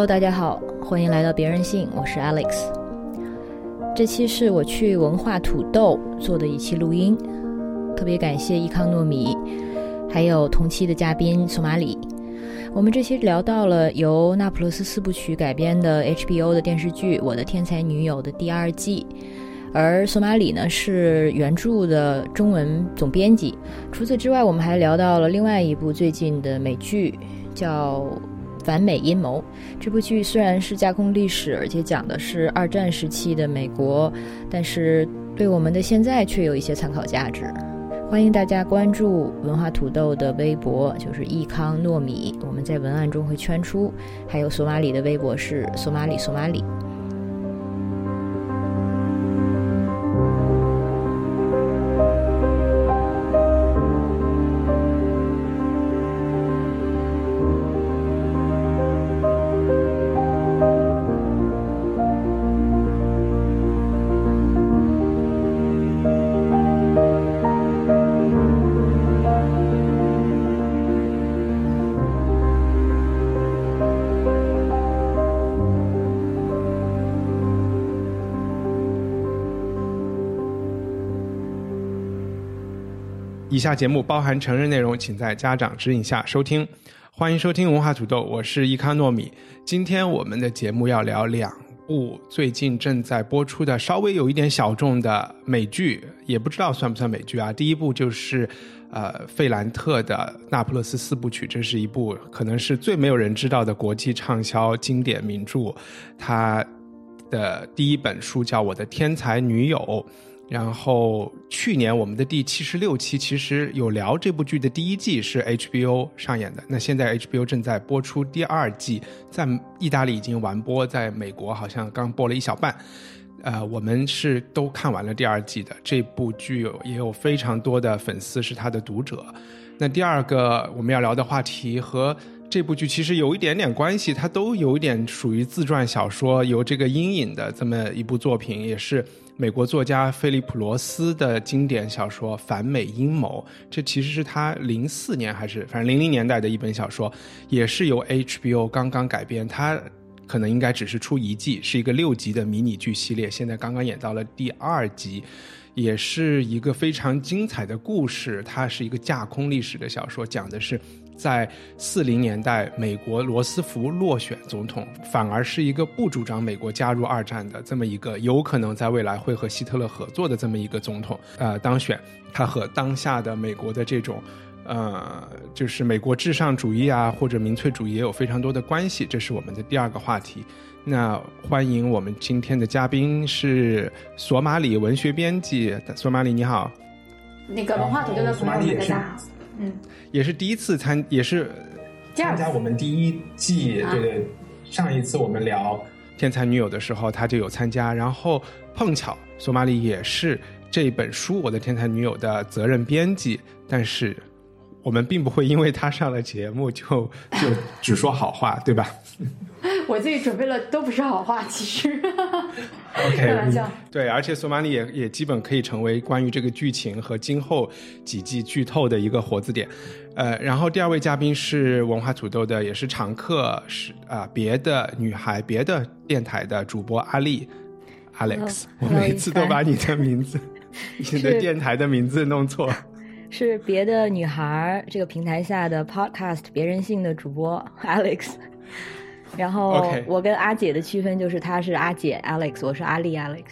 Hello，大家好，欢迎来到别人信，我是 Alex。这期是我去文化土豆做的一期录音，特别感谢伊康糯米，还有同期的嘉宾索马里。我们这期聊到了由那不勒斯四部曲改编的 HBO 的电视剧《我的天才女友》的第二季，而索马里呢是原著的中文总编辑。除此之外，我们还聊到了另外一部最近的美剧，叫。反美阴谋这部剧虽然是架空历史，而且讲的是二战时期的美国，但是对我们的现在却有一些参考价值。欢迎大家关注文化土豆的微博，就是易康糯米，我们在文案中会圈出。还有索马里的微博是索马里索马里。以下节目包含成人内容，请在家长指引下收听。欢迎收听文化土豆，我是伊康糯米。今天我们的节目要聊两部最近正在播出的稍微有一点小众的美剧，也不知道算不算美剧啊。第一部就是呃费兰特的《那不勒斯四部曲》，这是一部可能是最没有人知道的国际畅销经典名著。它的第一本书叫《我的天才女友》。然后去年我们的第七十六期其实有聊这部剧的第一季是 HBO 上演的，那现在 HBO 正在播出第二季，在意大利已经完播，在美国好像刚播了一小半，呃，我们是都看完了第二季的。这部剧也有非常多的粉丝是他的读者。那第二个我们要聊的话题和这部剧其实有一点点关系，它都有一点属于自传小说，有这个阴影的这么一部作品，也是。美国作家菲利普罗斯的经典小说《反美阴谋》，这其实是他零四年还是反正零零年代的一本小说，也是由 HBO 刚刚改编。它可能应该只是出一季，是一个六集的迷你剧系列，现在刚刚演到了第二集，也是一个非常精彩的故事。它是一个架空历史的小说，讲的是。在四零年代，美国罗斯福落选总统，反而是一个不主张美国加入二战的这么一个有可能在未来会和希特勒合作的这么一个总统，呃，当选。他和当下的美国的这种，呃，就是美国至上主义啊或者民粹主义也有非常多的关系。这是我们的第二个话题。那欢迎我们今天的嘉宾是索马里文学编辑索马里，你好。那个文化土豆的索马里，大家好。嗯，也是第一次参，也是参加我们第一季。对对，上一次我们聊《天才女友》的时候，他就有参加。然后碰巧索马里也是这本书《我的天才女友》的责任编辑，但是我们并不会因为他上了节目就就只说好话，对吧？我自己准备了都不是好话，其实。开玩笑。对，而且索马里也也基本可以成为关于这个剧情和今后几季剧透的一个活字典。呃，然后第二位嘉宾是文化土豆的，也是常客，是啊，别的女孩，别的电台的主播阿丽，Alex。我每次都把你的名字，你的电台的名字弄错。是别的女孩这个平台下的 Podcast 别人性的主播 Alex。然后我跟阿姐的区分就是，她是阿姐 Alex，我是阿丽 Alex。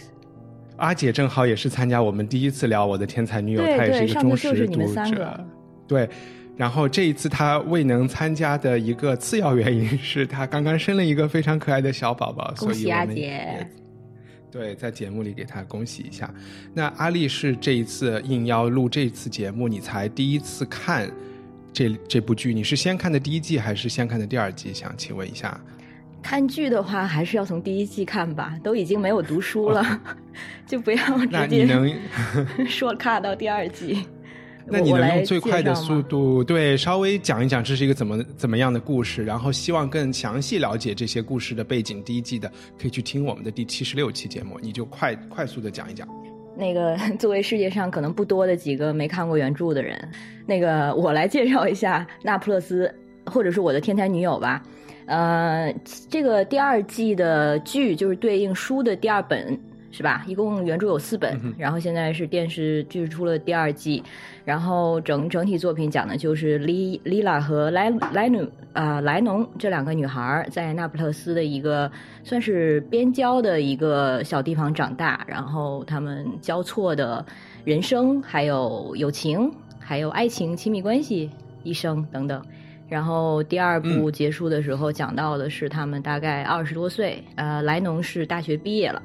阿姐正好也是参加我们第一次聊我的天才女友，她也是一个忠实读者。对，然后这一次她未能参加的一个次要原因是她刚刚生了一个非常可爱的小宝宝，所以阿姐。对，在节目里给她恭喜一下。那阿丽是这一次应邀录这次节目，你才第一次看。这这部剧你是先看的第一季还是先看的第二季？想请问一下。看剧的话，还是要从第一季看吧。都已经没有读书了，就不要直接 说看到第二季。那你能用最快的速度，对，稍微讲一讲这是一个怎么怎么样的故事？然后希望更详细了解这些故事的背景。第一季的可以去听我们的第七十六期节目，你就快快速的讲一讲。那个 作为世界上可能不多的几个没看过原著的人，那个我来介绍一下《那不勒斯》，或者是我的天才女友吧。呃，这个第二季的剧就是对应书的第二本。是吧？一共原著有四本，然后现在是电视剧出了第二季，然后整整体作品讲的就是莉莉拉和莱莱努啊莱农这两个女孩在那不勒斯的一个算是边郊的一个小地方长大，然后他们交错的人生，还有友情，还有爱情、亲密关系、一生等等。然后第二部结束的时候讲到的是他们大概二十多岁，呃，莱农是大学毕业了。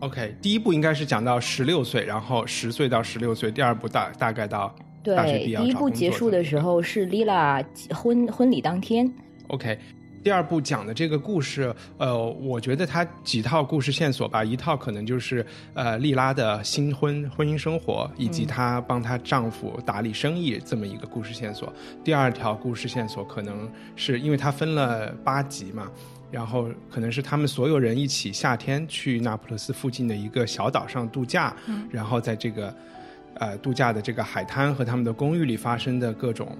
OK，第一部应该是讲到十六岁，然后十岁到十六岁。第二部大大概到大学毕业。第一部结束的时候是 Lila 婚婚礼当天。OK，第二部讲的这个故事，呃，我觉得它几套故事线索吧，一套可能就是呃莉拉的新婚婚姻生活，以及她帮她丈夫打理生意这么一个故事线索。第二条故事线索可能是因为它分了八集嘛。然后可能是他们所有人一起夏天去那不勒斯附近的一个小岛上度假，然后在这个呃度假的这个海滩和他们的公寓里发生的各种，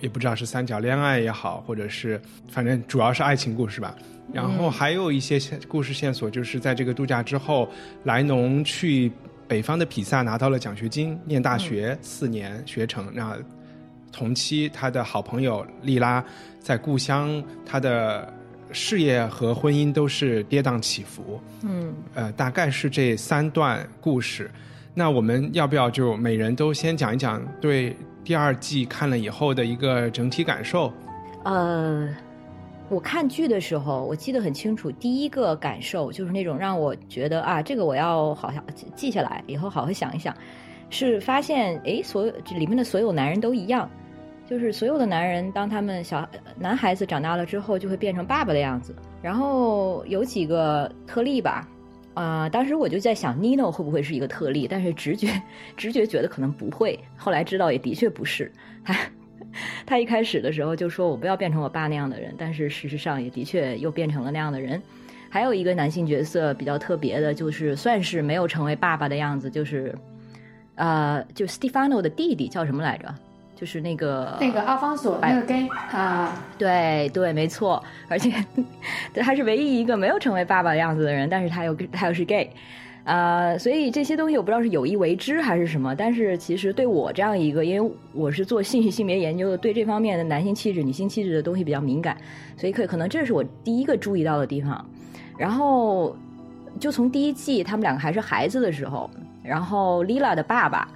也不知道是三角恋爱也好，或者是反正主要是爱情故事吧。然后还有一些故事线索，就是在这个度假之后，莱农去北方的比萨拿到了奖学金，念大学四年学成。那同期他的好朋友莉拉在故乡，他的。事业和婚姻都是跌宕起伏，嗯，呃，大概是这三段故事。那我们要不要就每人都先讲一讲对第二季看了以后的一个整体感受？呃，我看剧的时候，我记得很清楚，第一个感受就是那种让我觉得啊，这个我要好好记下来，以后好好想一想，是发现哎，所有这里面的所有男人都一样。就是所有的男人，当他们小男孩子长大了之后，就会变成爸爸的样子。然后有几个特例吧，啊，当时我就在想，Nino 会不会是一个特例？但是直觉直觉觉得可能不会。后来知道也的确不是。他他一开始的时候就说我不要变成我爸那样的人，但是事实上也的确又变成了那样的人。还有一个男性角色比较特别的，就是算是没有成为爸爸的样子，就是呃，就 Stefano 的弟弟叫什么来着？就是那个那个阿方索那个 gay 啊，对对，没错，而且 他是唯一一个没有成为爸爸样子的人，但是他又他又是 gay，啊，所以这些东西我不知道是有意为之还是什么，但是其实对我这样一个，因为我是做性性别研究的，对这方面的男性气质、女性气质的东西比较敏感，所以可可能这是我第一个注意到的地方。然后就从第一季他们两个还是孩子的时候，然后 Lila 的爸爸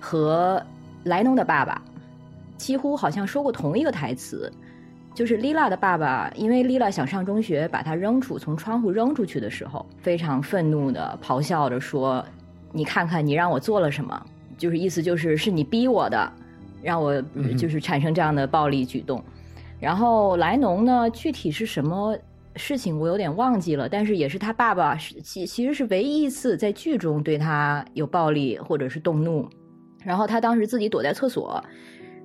和。莱农的爸爸几乎好像说过同一个台词，就是莉拉的爸爸，因为莉拉想上中学，把他扔出从窗户扔出去的时候，非常愤怒的咆哮着说：“你看看，你让我做了什么？就是意思就是是你逼我的，让我就是产生这样的暴力举动。”然后莱农呢，具体是什么事情我有点忘记了，但是也是他爸爸是其其实是唯一一次在剧中对他有暴力或者是动怒。然后他当时自己躲在厕所，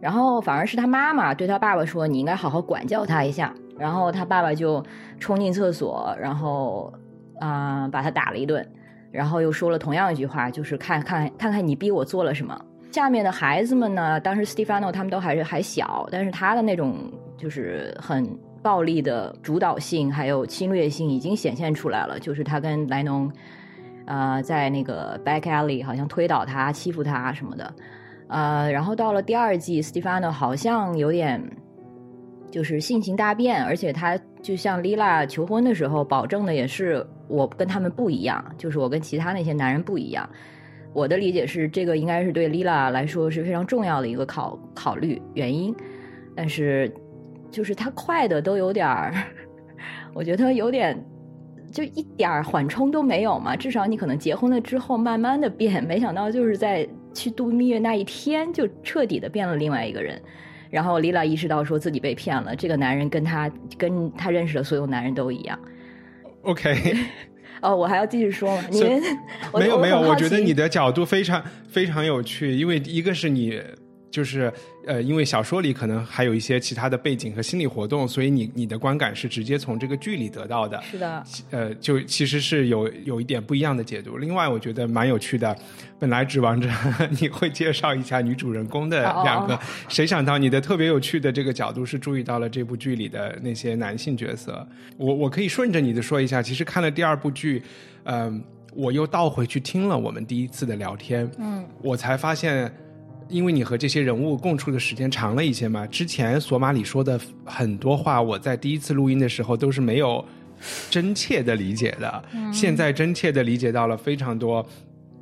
然后反而是他妈妈对他爸爸说：“你应该好好管教他一下。”然后他爸爸就冲进厕所，然后啊把他打了一顿，然后又说了同样一句话，就是看看看看你逼我做了什么。下面的孩子们呢，当时 Stefano 他们都还是还小，但是他的那种就是很暴力的主导性还有侵略性已经显现出来了，就是他跟莱农。呃，在那个 back alley 好像推倒他、欺负他什么的，呃，然后到了第二季，Stefano 好像有点就是性情大变，而且他就像 Lila 求婚的时候保证的也是我跟他们不一样，就是我跟其他那些男人不一样。我的理解是，这个应该是对 Lila 来说是非常重要的一个考考虑原因，但是就是他快的都有点儿，我觉得有点。就一点缓冲都没有嘛？至少你可能结婚了之后慢慢的变，没想到就是在去度蜜月那一天就彻底的变了另外一个人。然后丽拉意识到说自己被骗了，这个男人跟他跟他认识的所有男人都一样。OK，哦，我还要继续说吗？没有没有，我觉得你的角度非常非常有趣，因为一个是你就是呃，因为小说里可能还有一些其他的背景和心理活动，所以你你的观感是直接从这个剧里得到的。是的，呃，就其实是有有一点不一样的解读。另外，我觉得蛮有趣的。本来指望着 你会介绍一下女主人公的两个，谁想到你的特别有趣的这个角度是注意到了这部剧里的那些男性角色。我我可以顺着你的说一下，其实看了第二部剧，嗯，我又倒回去听了我们第一次的聊天，嗯，我才发现。因为你和这些人物共处的时间长了一些嘛，之前索马里说的很多话，我在第一次录音的时候都是没有真切的理解的，现在真切的理解到了非常多。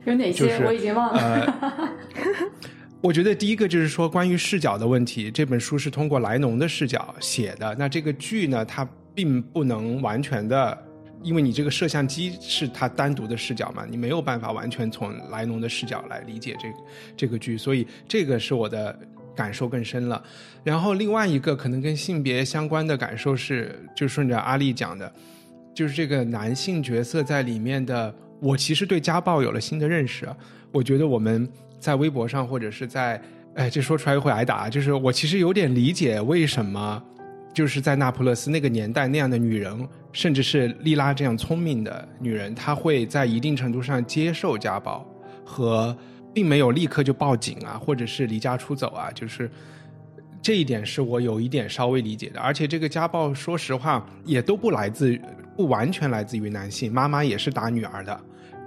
有哪些？我已经忘了。我觉得第一个就是说关于视角的问题，这本书是通过莱农的视角写的，那这个剧呢，它并不能完全的。因为你这个摄像机是它单独的视角嘛，你没有办法完全从莱农的视角来理解这这个剧，所以这个是我的感受更深了。然后另外一个可能跟性别相关的感受是，就顺着阿丽讲的，就是这个男性角色在里面的，我其实对家暴有了新的认识。我觉得我们在微博上或者是在，哎，这说出来会挨打，就是我其实有点理解为什么。就是在那不勒斯那个年代，那样的女人，甚至是莉拉这样聪明的女人，她会在一定程度上接受家暴，和并没有立刻就报警啊，或者是离家出走啊，就是这一点是我有一点稍微理解的。而且这个家暴，说实话，也都不来自不完全来自于男性，妈妈也是打女儿的。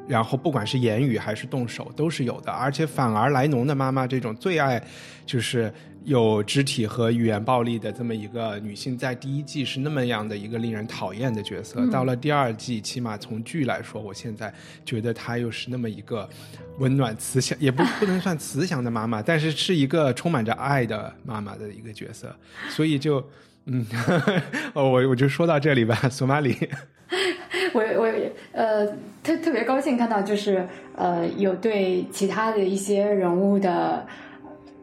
然后不管是言语还是动手都是有的，而且反而莱农的妈妈这种最爱，就是有肢体和语言暴力的这么一个女性，在第一季是那么样的一个令人讨厌的角色，到了第二季，起码从剧来说，我现在觉得她又是那么一个温暖慈祥，也不不能算慈祥的妈妈，但是是一个充满着爱的妈妈的一个角色，所以就嗯，我我就说到这里吧，索马里。我我呃特特别高兴看到就是呃有对其他的一些人物的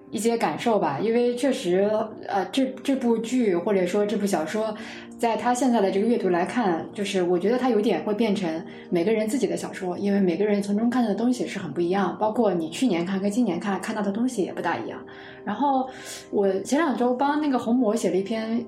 一些感受吧，因为确实呃这这部剧或者说这部小说，在他现在的这个阅读来看，就是我觉得它有点会变成每个人自己的小说，因为每个人从中看到的东西是很不一样，包括你去年看跟今年看看到的东西也不大一样。然后我前两周帮那个红魔写了一篇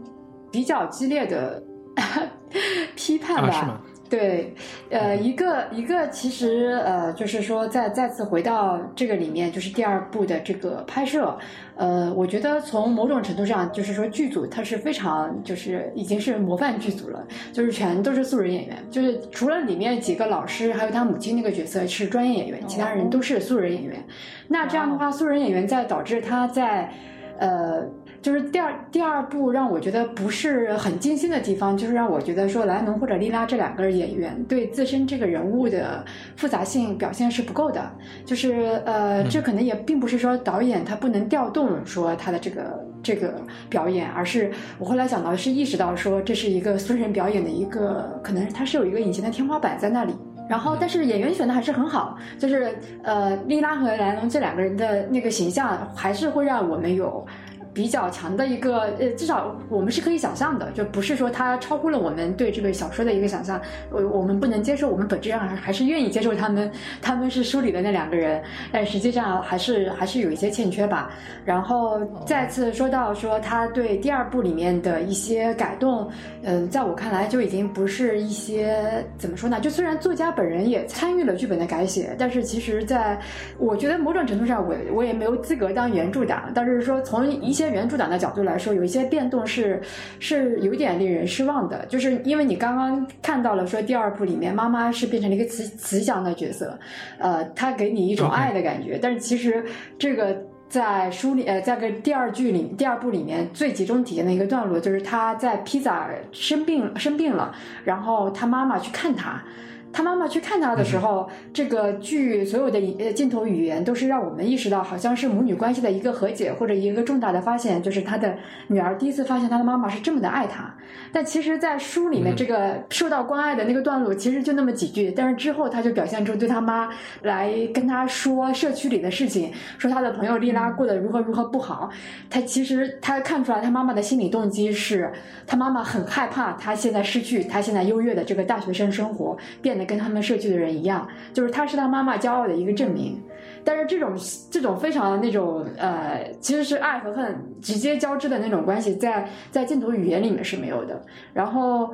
比较激烈的 批判吧。对，呃，一个一个，其实呃，就是说，再再次回到这个里面，就是第二部的这个拍摄，呃，我觉得从某种程度上，就是说剧组它是非常，就是已经是模范剧组了，就是全都是素人演员，就是除了里面几个老师，还有他母亲那个角色是专业演员，其他人都是素人演员。那这样的话，素人演员在导致他在，呃。就是第二第二部让我觉得不是很精心的地方，就是让我觉得说莱农或者莉拉这两个演员对自身这个人物的复杂性表现是不够的。就是呃，这可能也并不是说导演他不能调动说他的这个这个表演，而是我后来想到是意识到说这是一个私人表演的一个可能他是有一个隐形的天花板在那里。然后但是演员选的还是很好，就是呃莉拉和莱农这两个人的那个形象还是会让我们有。比较强的一个，呃，至少我们是可以想象的，就不是说它超乎了我们对这个小说的一个想象。我我们不能接受，我们本质上还还是愿意接受他们，他们是书里的那两个人，但实际上还是还是有一些欠缺吧。然后再次说到说他对第二部里面的一些改动，嗯，在我看来就已经不是一些怎么说呢？就虽然作家本人也参与了剧本的改写，但是其实在我觉得某种程度上，我我也没有资格当原著党，但是说从一。些原著党的角度来说，有一些变动是是有点令人失望的，就是因为你刚刚看到了说第二部里面妈妈是变成了一个慈慈祥的角色，呃，她给你一种爱的感觉，但是其实这个在书里呃，在个第二剧里第二部里面最集中体现的一个段落，就是他在披萨生病生病了，然后他妈妈去看他。他妈妈去看他的时候，这个剧所有的呃镜头语言都是让我们意识到，好像是母女关系的一个和解或者一个重大的发现，就是他的女儿第一次发现他的妈妈是这么的爱他。但其实，在书里面这个受到关爱的那个段落，其实就那么几句，但是之后他就表现出对他妈来跟他说社区里的事情，说他的朋友丽拉过得如何如何不好。他其实他看出来他妈妈的心理动机是，他妈妈很害怕他现在失去他现在优越的这个大学生生活变。跟他们社区的人一样，就是他是他妈妈骄傲的一个证明。但是这种这种非常那种呃，其实是爱和恨直接交织的那种关系，在在禁毒语言里面是没有的。然后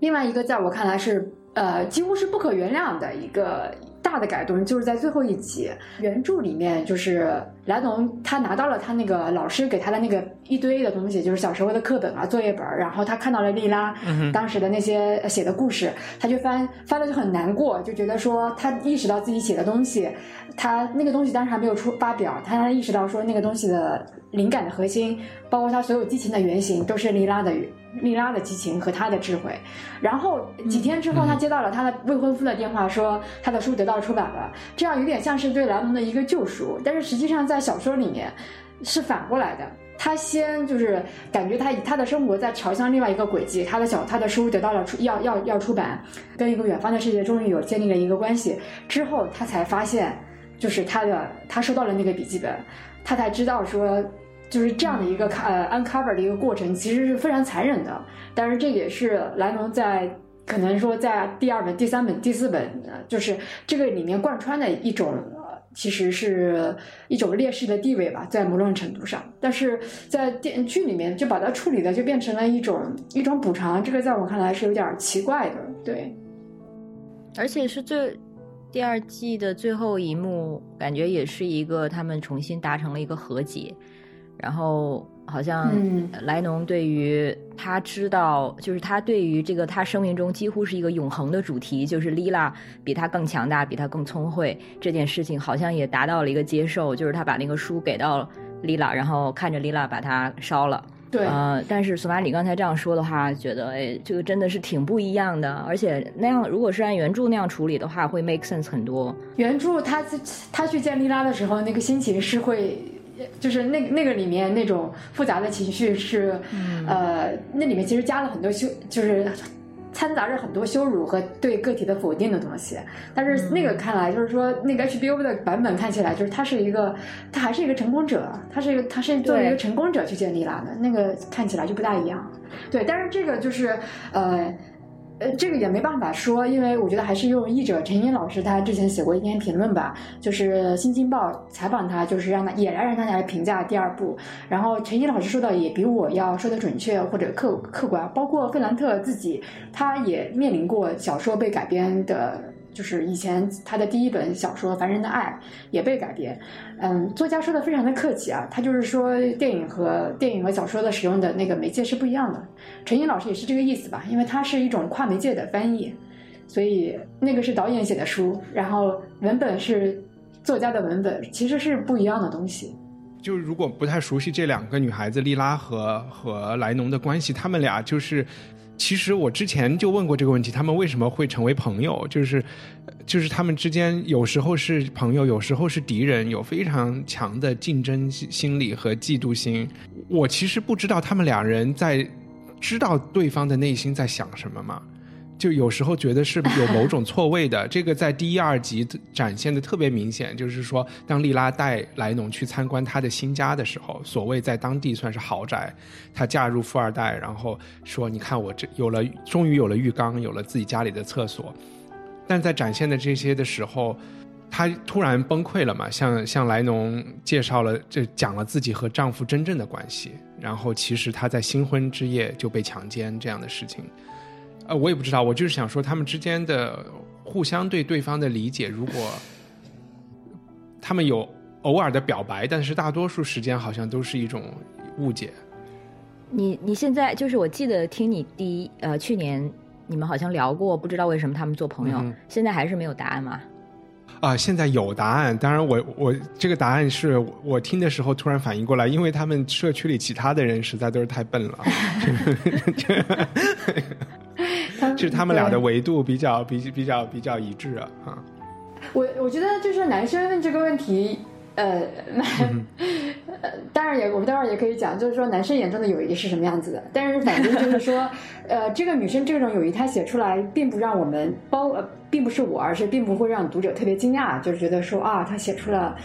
另外一个，在我看来是呃，几乎是不可原谅的一个。大的改动就是在最后一集原著里面，就是莱农他拿到了他那个老师给他的那个一堆的东西，就是小时候的课本啊、作业本，然后他看到了莉拉当时的那些写的故事，他就翻翻了就很难过，就觉得说他意识到自己写的东西，他那个东西当时还没有出发表，他意识到说那个东西的灵感的核心，包括他所有激情的原型都是莉拉的。莉拉的激情和他的智慧，然后几天之后，他接到了他的未婚夫的电话，说他的书得到出版了，这样有点像是对莱蒙的一个救赎。但是实际上在小说里面是反过来的，他先就是感觉他他的生活在朝向另外一个轨迹，他的小他的书得到了出要要要出版，跟一个远方的世界终于有建立了一个关系之后，他才发现就是他的他收到了那个笔记本，他才知道说。就是这样的一个呃 uncover 的一个过程，其实是非常残忍的。但是这也是莱蒙在可能说在第二本、第三本、第四本，就是这个里面贯穿的一种，其实是一种劣势的地位吧，在某种程度上。但是在电剧里面就把它处理的就变成了一种一种补偿，这个在我看来是有点奇怪的。对，而且是最第二季的最后一幕，感觉也是一个他们重新达成了一个和解。然后好像莱农对于他知道，就是他对于这个他生命中几乎是一个永恒的主题，就是莉拉比他更强大，比他更聪慧这件事情，好像也达到了一个接受，就是他把那个书给到莉拉，然后看着莉拉把它烧了。对，呃，但是索马里刚才这样说的话，觉得哎，这个真的是挺不一样的，而且那样如果是按原著那样处理的话，会 make sense 很多。原著他他去见莉拉的时候，那个心情是会。就是那那个里面那种复杂的情绪是，呃，那里面其实加了很多羞，就是掺杂着很多羞辱和对个体的否定的东西。但是那个看来就是说，那个 HBO 的版本看起来就是他是一个，他还是一个成功者，他是一个，他是作为一个成功者去见丽拉的，那个看起来就不大一样。对，但是这个就是呃。呃，这个也没办法说，因为我觉得还是用译者陈英老师，他之前写过一篇评论吧，就是《新京报》采访他，就是让他也来让他来评价第二部。然后陈英老师说的也比我要说的准确或者客客观，包括费兰特自己，他也面临过小说被改编的。就是以前他的第一本小说《凡人的爱》也被改编，嗯，作家说的非常的客气啊，他就是说电影和电影和小说的使用的那个媒介是不一样的。陈英老师也是这个意思吧，因为它是一种跨媒介的翻译，所以那个是导演写的书，然后文本是作家的文本，其实是不一样的东西。就如果不太熟悉这两个女孩子莉拉和和莱农的关系，他们俩就是。其实我之前就问过这个问题，他们为什么会成为朋友？就是，就是他们之间有时候是朋友，有时候是敌人，有非常强的竞争心理和嫉妒心。我其实不知道他们两人在知道对方的内心在想什么吗？就有时候觉得是有某种错位的，这个在第一、二集展现的特别明显。就是说，当莉拉带莱农去参观他的新家的时候，所谓在当地算是豪宅，她嫁入富二代，然后说：“你看我这有了，终于有了浴缸，有了自己家里的厕所。”但在展现的这些的时候，她突然崩溃了嘛？向向莱农介绍了，这讲了自己和丈夫真正的关系，然后其实她在新婚之夜就被强奸这样的事情。呃，我也不知道，我就是想说，他们之间的互相对对方的理解，如果 他们有偶尔的表白，但是大多数时间好像都是一种误解。你你现在就是我记得听你第一呃去年你们好像聊过，不知道为什么他们做朋友，现在还是没有答案吗？啊，现在有答案。当然，我我这个答案是我听的时候突然反应过来，因为他们社区里其他的人实在都是太笨了。就 是他们俩的维度比较比比较比较一致啊。我我觉得就是男生问这个问题，呃，呃，当然也我们待会儿也可以讲，就是说男生眼中的友谊是什么样子的。但是反正就是说，呃，这个女生这种友谊，她写出来并不让我们包，呃，并不是我，而是并不会让读者特别惊讶，就是觉得说啊，她写出了，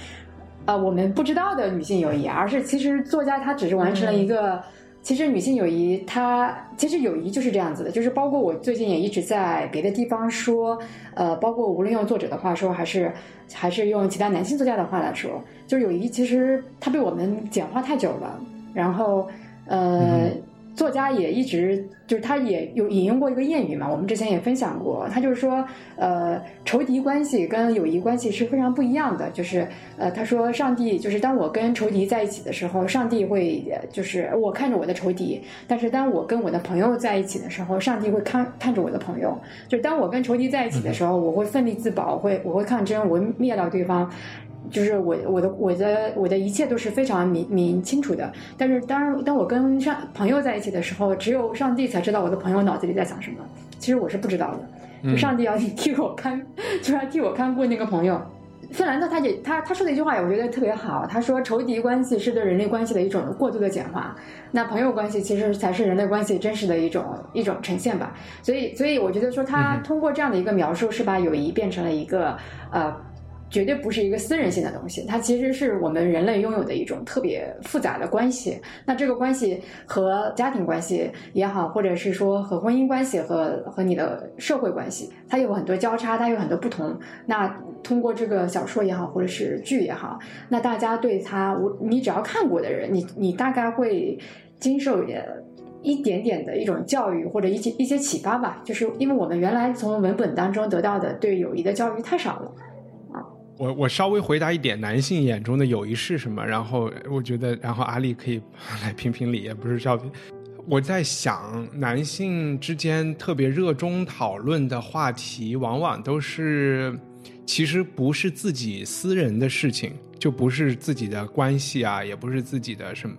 呃，我们不知道的女性友谊，而是其实作家他只是完成了一个。其实女性友谊，它其实友谊就是这样子的，就是包括我最近也一直在别的地方说，呃，包括无论用作者的话说，还是还是用其他男性作家的话来说，就是友谊其实它被我们简化太久了，然后呃。作家也一直就是他也有引用过一个谚语嘛，我们之前也分享过，他就是说，呃，仇敌关系跟友谊关系是非常不一样的。就是呃，他说上帝就是当我跟仇敌在一起的时候，上帝会就是我看着我的仇敌；但是当我跟我的朋友在一起的时候，上帝会看看着我的朋友。就是当我跟仇敌在一起的时候，我会奋力自保，会我会抗争，我会灭掉对方。就是我我的我的我的一切都是非常明明清楚的，但是当当我跟上朋友在一起的时候，只有上帝才知道我的朋友脑子里在想什么。其实我是不知道的，就上帝要替我看，就要替我看顾那个朋友。芬兰特他也他他说的一句话，我觉得特别好。他说仇敌关系是对人类关系的一种过度的简化，那朋友关系其实才是人类关系真实的一种一种呈现吧。所以所以我觉得说他通过这样的一个描述，是把友谊变成了一个呃。绝对不是一个私人性的东西，它其实是我们人类拥有的一种特别复杂的关系。那这个关系和家庭关系也好，或者是说和婚姻关系和和你的社会关系，它有很多交叉，它有很多不同。那通过这个小说也好，或者是剧也好，那大家对它，我你只要看过的人，你你大概会经受也一点点的一种教育或者一些一些启发吧。就是因为我们原来从文本当中得到的对友谊的教育太少了。我我稍微回答一点，男性眼中的友谊是什么？然后我觉得，然后阿丽可以来评评理，也不是照片。我在想，男性之间特别热衷讨论的话题，往往都是其实不是自己私人的事情，就不是自己的关系啊，也不是自己的什么。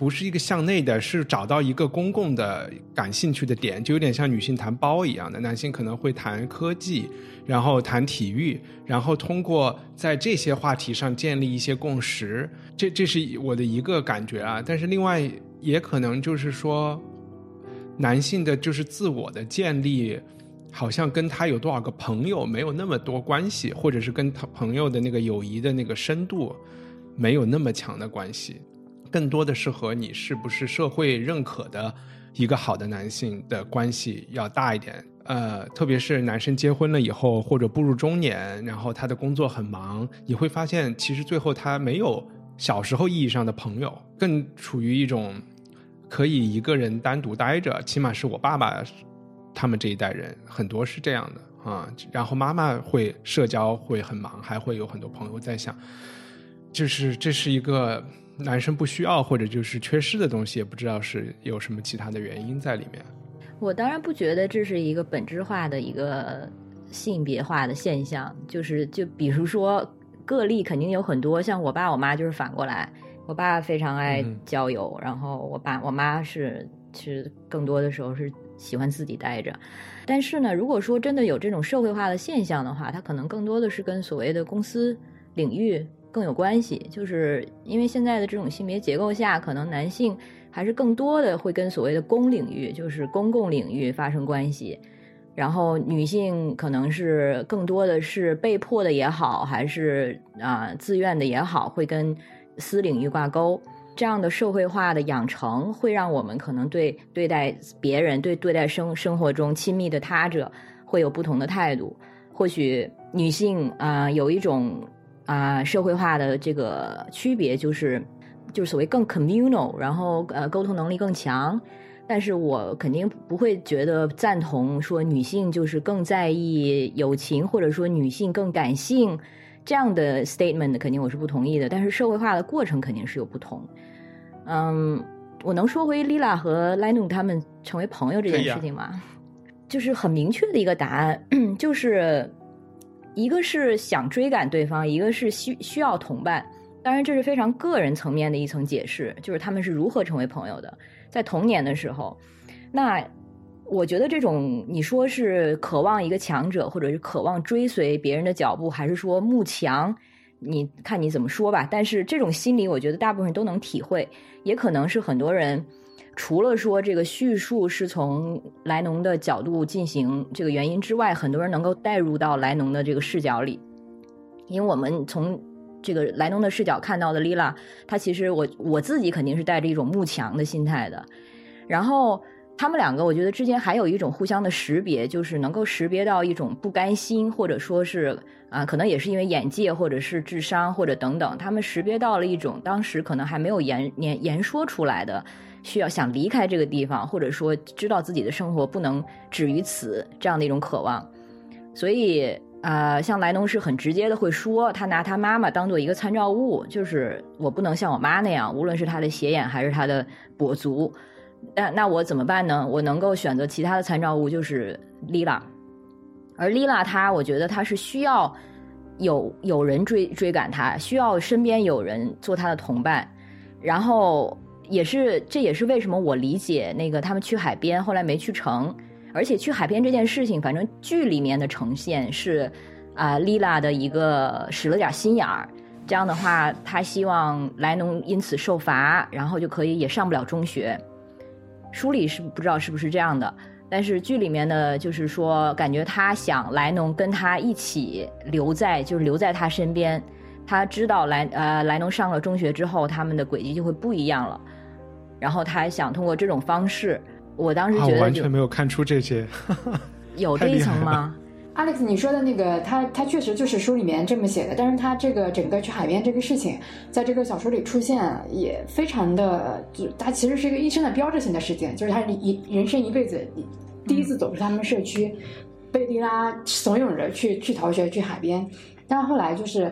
不是一个向内的，是找到一个公共的感兴趣的点，就有点像女性谈包一样的，男性可能会谈科技，然后谈体育，然后通过在这些话题上建立一些共识，这这是我的一个感觉啊。但是另外也可能就是说，男性的就是自我的建立，好像跟他有多少个朋友没有那么多关系，或者是跟他朋友的那个友谊的那个深度没有那么强的关系。更多的是和你是不是社会认可的一个好的男性的关系要大一点。呃，特别是男生结婚了以后或者步入中年，然后他的工作很忙，你会发现其实最后他没有小时候意义上的朋友，更处于一种可以一个人单独待着。起码是我爸爸他们这一代人很多是这样的啊。然后妈妈会社交会很忙，还会有很多朋友在想，就是这是一个。男生不需要或者就是缺失的东西，也不知道是有什么其他的原因在里面。我当然不觉得这是一个本质化的一个性别化的现象，就是就比如说个例肯定有很多，像我爸我妈就是反过来，我爸非常爱交友，然后我爸我妈是其实更多的时候是喜欢自己待着。但是呢，如果说真的有这种社会化的现象的话，它可能更多的是跟所谓的公司领域。更有关系，就是因为现在的这种性别结构下，可能男性还是更多的会跟所谓的公领域，就是公共领域发生关系，然后女性可能是更多的是被迫的也好，还是啊自愿的也好，会跟私领域挂钩。这样的社会化的养成，会让我们可能对对待别人、对对待生生活中亲密的他者，会有不同的态度。或许女性啊有一种。啊，社会化的这个区别就是，就是所谓更 communal，然后呃沟通能力更强。但是我肯定不会觉得赞同说女性就是更在意友情，或者说女性更感性这样的 statement，肯定我是不同意的。但是社会化的过程肯定是有不同。嗯，我能说回 Lila 和 Lino 他们成为朋友这件事情吗？就是很明确的一个答案，就是。一个是想追赶对方，一个是需需要同伴。当然，这是非常个人层面的一层解释，就是他们是如何成为朋友的。在童年的时候，那我觉得这种你说是渴望一个强者，或者是渴望追随别人的脚步，还是说慕强，你看你怎么说吧。但是这种心理，我觉得大部分人都能体会，也可能是很多人。除了说这个叙述是从莱农的角度进行这个原因之外，很多人能够带入到莱农的这个视角里，因为我们从这个莱农的视角看到的莉拉她其实我我自己肯定是带着一种慕强的心态的。然后他们两个，我觉得之间还有一种互相的识别，就是能够识别到一种不甘心，或者说是啊，可能也是因为眼界，或者是智商，或者等等，他们识别到了一种当时可能还没有言言言说出来的，需要想离开这个地方，或者说知道自己的生活不能止于此这样的一种渴望。所以啊，像莱农是很直接的会说，他拿他妈妈当做一个参照物，就是我不能像我妈那样，无论是他的斜眼还是他的跛足。那那我怎么办呢？我能够选择其他的参照物，就是 Lila，而 Lila 她，我觉得她是需要有有人追追赶她，需要身边有人做她的同伴，然后也是这也是为什么我理解那个他们去海边后来没去成，而且去海边这件事情，反正剧里面的呈现是啊，Lila 的一个使了点心眼儿，这样的话，他希望莱农因此受罚，然后就可以也上不了中学。书里是不知道是不是这样的，但是剧里面呢，就是说感觉他想莱农跟他一起留在，就是留在他身边。他知道莱呃莱农上了中学之后，他们的轨迹就会不一样了。然后他想通过这种方式，我当时觉得完全没有看出这些，有这一层吗？Alex，你说的那个，他他确实就是书里面这么写的，但是他这个整个去海边这个事情，在这个小说里出现也非常的，就他其实是一个一生的标志性的事件，就是他一人生一辈子第一次走出他们社区，被莉拉怂恿着去去逃学去海边，但是后来就是。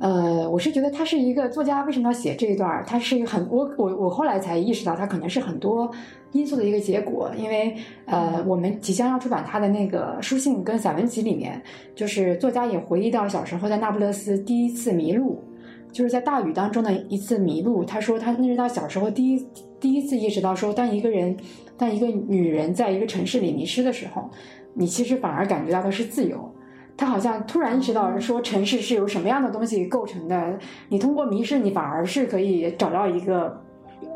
呃，我是觉得他是一个作家，为什么要写这一段？他是一个很我我我后来才意识到，他可能是很多因素的一个结果。因为呃，我们即将要出版他的那个书信跟散文集里面，就是作家也回忆到小时候在那不勒斯第一次迷路，就是在大雨当中的一次迷路。他说他那是他小时候第一第一次意识到，说当一个人当一个女人在一个城市里迷失的时候，你其实反而感觉到的是自由。他好像突然意识到，说城市是由什么样的东西构成的。你通过迷失，你反而是可以找到一个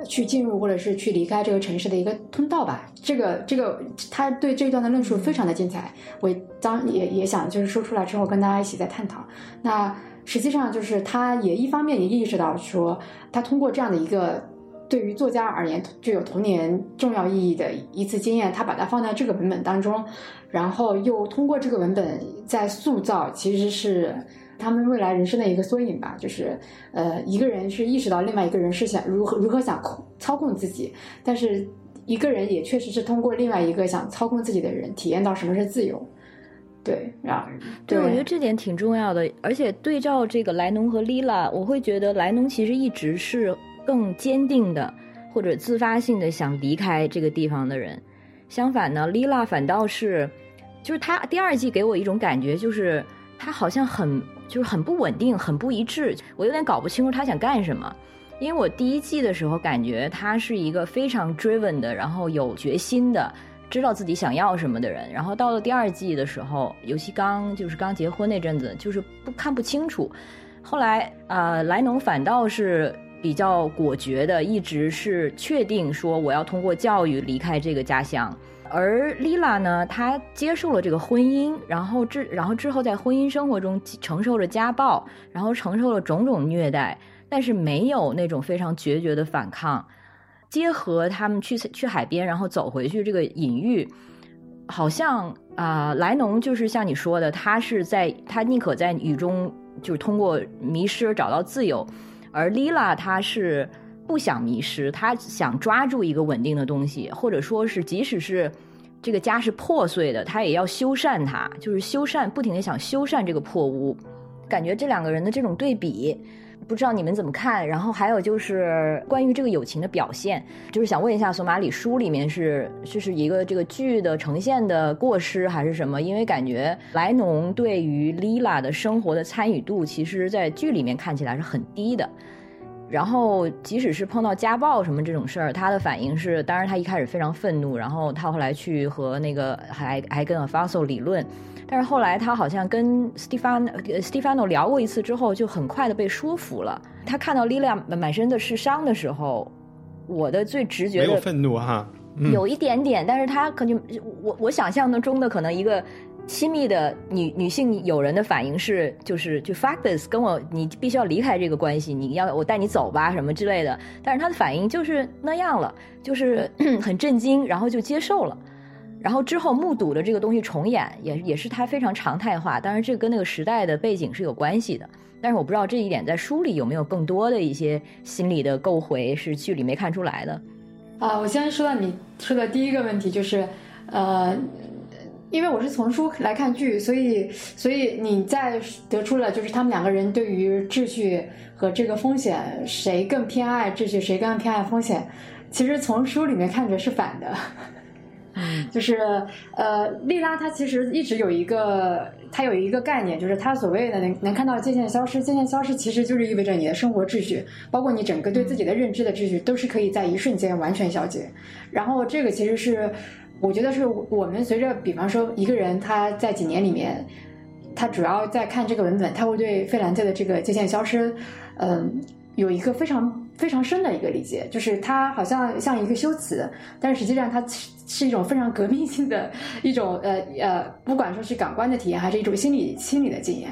去进入或者是去离开这个城市的一个通道吧。这个这个，他对这一段的论述非常的精彩。我当也也想就是说出来之后跟大家一起再探讨。那实际上就是他也一方面也意识到说，他通过这样的一个。对于作家而言，具有童年重要意义的一次经验，他把它放在这个文本当中，然后又通过这个文本在塑造，其实是他们未来人生的一个缩影吧。就是，呃，一个人是意识到另外一个人是想如何如何想控操控自己，但是一个人也确实是通过另外一个想操控自己的人，体验到什么是自由。对，啊，对，我觉得这点挺重要的。而且对照这个莱农和莉拉，我会觉得莱农其实一直是。更坚定的，或者自发性的想离开这个地方的人，相反呢，莉拉反倒是，就是他第二季给我一种感觉，就是他好像很就是很不稳定，很不一致，我有点搞不清楚他想干什么。因为我第一季的时候感觉他是一个非常 driven 的，然后有决心的，知道自己想要什么的人。然后到了第二季的时候，尤其刚就是刚结婚那阵子，就是不看不清楚。后来啊，莱农反倒是。比较果决的，一直是确定说我要通过教育离开这个家乡。而丽拉呢，她接受了这个婚姻，然后之然后之后在婚姻生活中承受着家暴，然后承受了种种虐待，但是没有那种非常决绝的反抗。结合他们去去海边，然后走回去这个隐喻，好像啊，莱农就是像你说的，他是在他宁可在雨中，就是通过迷失找到自由。而 Lila 她是不想迷失，她想抓住一个稳定的东西，或者说是即使是这个家是破碎的，她也要修缮它，就是修缮，不停的想修缮这个破屋。感觉这两个人的这种对比，不知道你们怎么看？然后还有就是关于这个友情的表现，就是想问一下，索马里书里面是这是一个这个剧的呈现的过失还是什么？因为感觉莱农对于 Lila 的生活的参与度，其实在剧里面看起来是很低的。然后，即使是碰到家暴什么这种事儿，他的反应是，当然他一开始非常愤怒，然后他后来去和那个还还跟 f a s o 理论，但是后来他好像跟 Stefano Stefano 聊过一次之后，就很快的被说服了。他看到 Lilia 满身的是伤的时候，我的最直觉的没有愤怒哈，有一点点，但是他可能我我想象的中的可能一个亲密的女女性友人的反应是，就是就 fuck this，跟我你必须要离开这个关系，你要我带你走吧什么之类的。但是他的反应就是那样了，就是 很震惊，然后就接受了。然后之后目睹了这个东西重演，也也是它非常常态化。当然，这跟那个时代的背景是有关系的。但是我不知道这一点在书里有没有更多的一些心理的构回，是剧里没看出来的。啊，我先说到你说的第一个问题，就是呃。因为我是从书来看剧，所以所以你在得出了就是他们两个人对于秩序和这个风险谁更偏爱秩序，谁更偏爱风险，其实从书里面看着是反的。就是呃，莉拉她其实一直有一个，她有一个概念，就是她所谓的能能看到界限消失，界限消失其实就是意味着你的生活秩序，包括你整个对自己的认知的秩序，都是可以在一瞬间完全消解。然后这个其实是。我觉得是我们随着，比方说一个人他在几年里面，他主要在看这个文本，他会对费兰特的这个界限消失，嗯，有一个非常非常深的一个理解，就是他好像像一个修辞，但是实际上它是一种非常革命性的一种呃呃，不管说是感官的体验，还是一种心理心理的经验，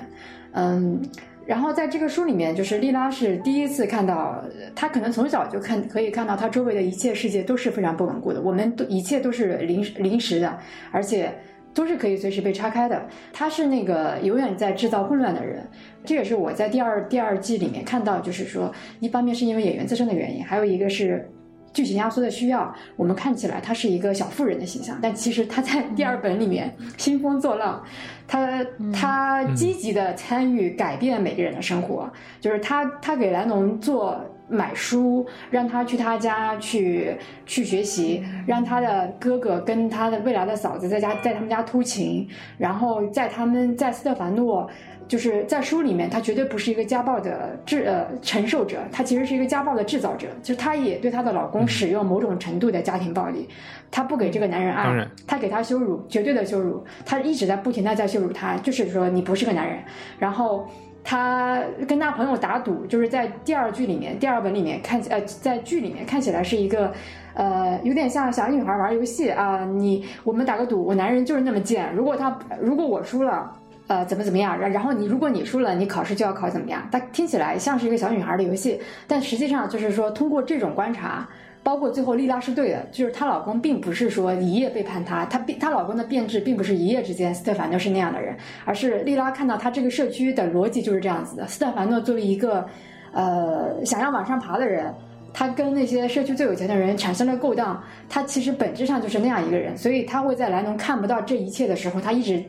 嗯。然后在这个书里面，就是莉拉是第一次看到，她可能从小就看可以看到，她周围的一切世界都是非常不稳固的，我们都一切都是临临时的，而且都是可以随时被拆开的。他是那个永远在制造混乱的人，这也是我在第二第二季里面看到，就是说，一方面是因为演员自身的原因，还有一个是。剧情压缩的需要，我们看起来他是一个小富人的形象，但其实他在第二本里面兴风作浪，他他积极的参与改变每个人的生活，就是他他给莱农做买书，让他去他家去去学习，让他的哥哥跟他的未来的嫂子在家在他们家偷情，然后在他们在斯特凡诺。就是在书里面，他绝对不是一个家暴的制呃承受者，他其实是一个家暴的制造者。就她也对她的老公使用某种程度的家庭暴力，她不给这个男人爱，她给他羞辱，绝对的羞辱，她一直在不停的在羞辱他，就是说你不是个男人。然后他跟他朋友打赌，就是在第二剧里面，第二本里面看呃在剧里面看起来是一个呃有点像小女孩玩游戏啊，你我们打个赌，我男人就是那么贱，如果他如果我输了。呃，怎么怎么样？然然后你，如果你输了，你考试就要考怎么样？他听起来像是一个小女孩的游戏，但实际上就是说，通过这种观察，包括最后莉拉是对的，就是她老公并不是说一夜背叛她，她变她老公的变质并不是一夜之间，斯特凡诺是那样的人，而是莉拉看到他这个社区的逻辑就是这样子的。斯特凡诺作为一个呃想要往上爬的人，他跟那些社区最有钱的人产生了勾当，他其实本质上就是那样一个人，所以他会在莱农看不到这一切的时候，他一直。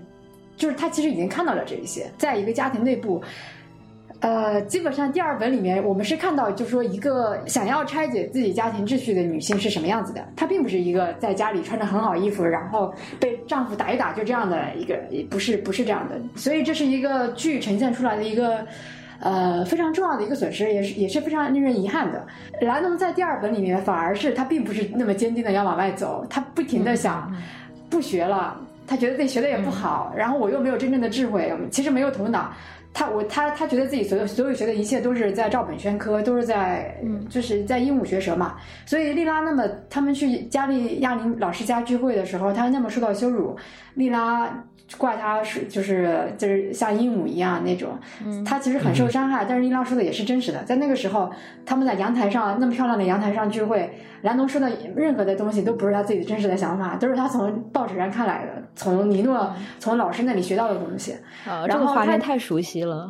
就是他其实已经看到了这一些，在一个家庭内部，呃，基本上第二本里面，我们是看到，就是说一个想要拆解自己家庭秩序的女性是什么样子的。她并不是一个在家里穿着很好衣服，然后被丈夫打一打就这样的一个，不是不是这样的。所以这是一个剧呈现出来的一个呃非常重要的一个损失，也是也是非常令人遗憾的。兰农在第二本里面反而是她并不是那么坚定的要往外走，她不停的想不学了。她觉得自己学的也不好，然后我又没有真正的智慧，其实没有头脑。他我他他觉得自己所有所有学的一切都是在照本宣科，都是在就是在鹦鹉学舌嘛。所以莉拉那么他们去加利亚林老师家聚会的时候，他那么受到羞辱，莉拉。怪他是就是就是像鹦鹉一样那种，他其实很受伤害。但是伊拉说的也是真实的，在那个时候，他们在阳台上那么漂亮的阳台上聚会，兰农说的任何的东西都不是他自己的真实的想法，都是他从报纸上看来的，从尼诺从老师那里学到的东西。啊，这个画面太熟悉了。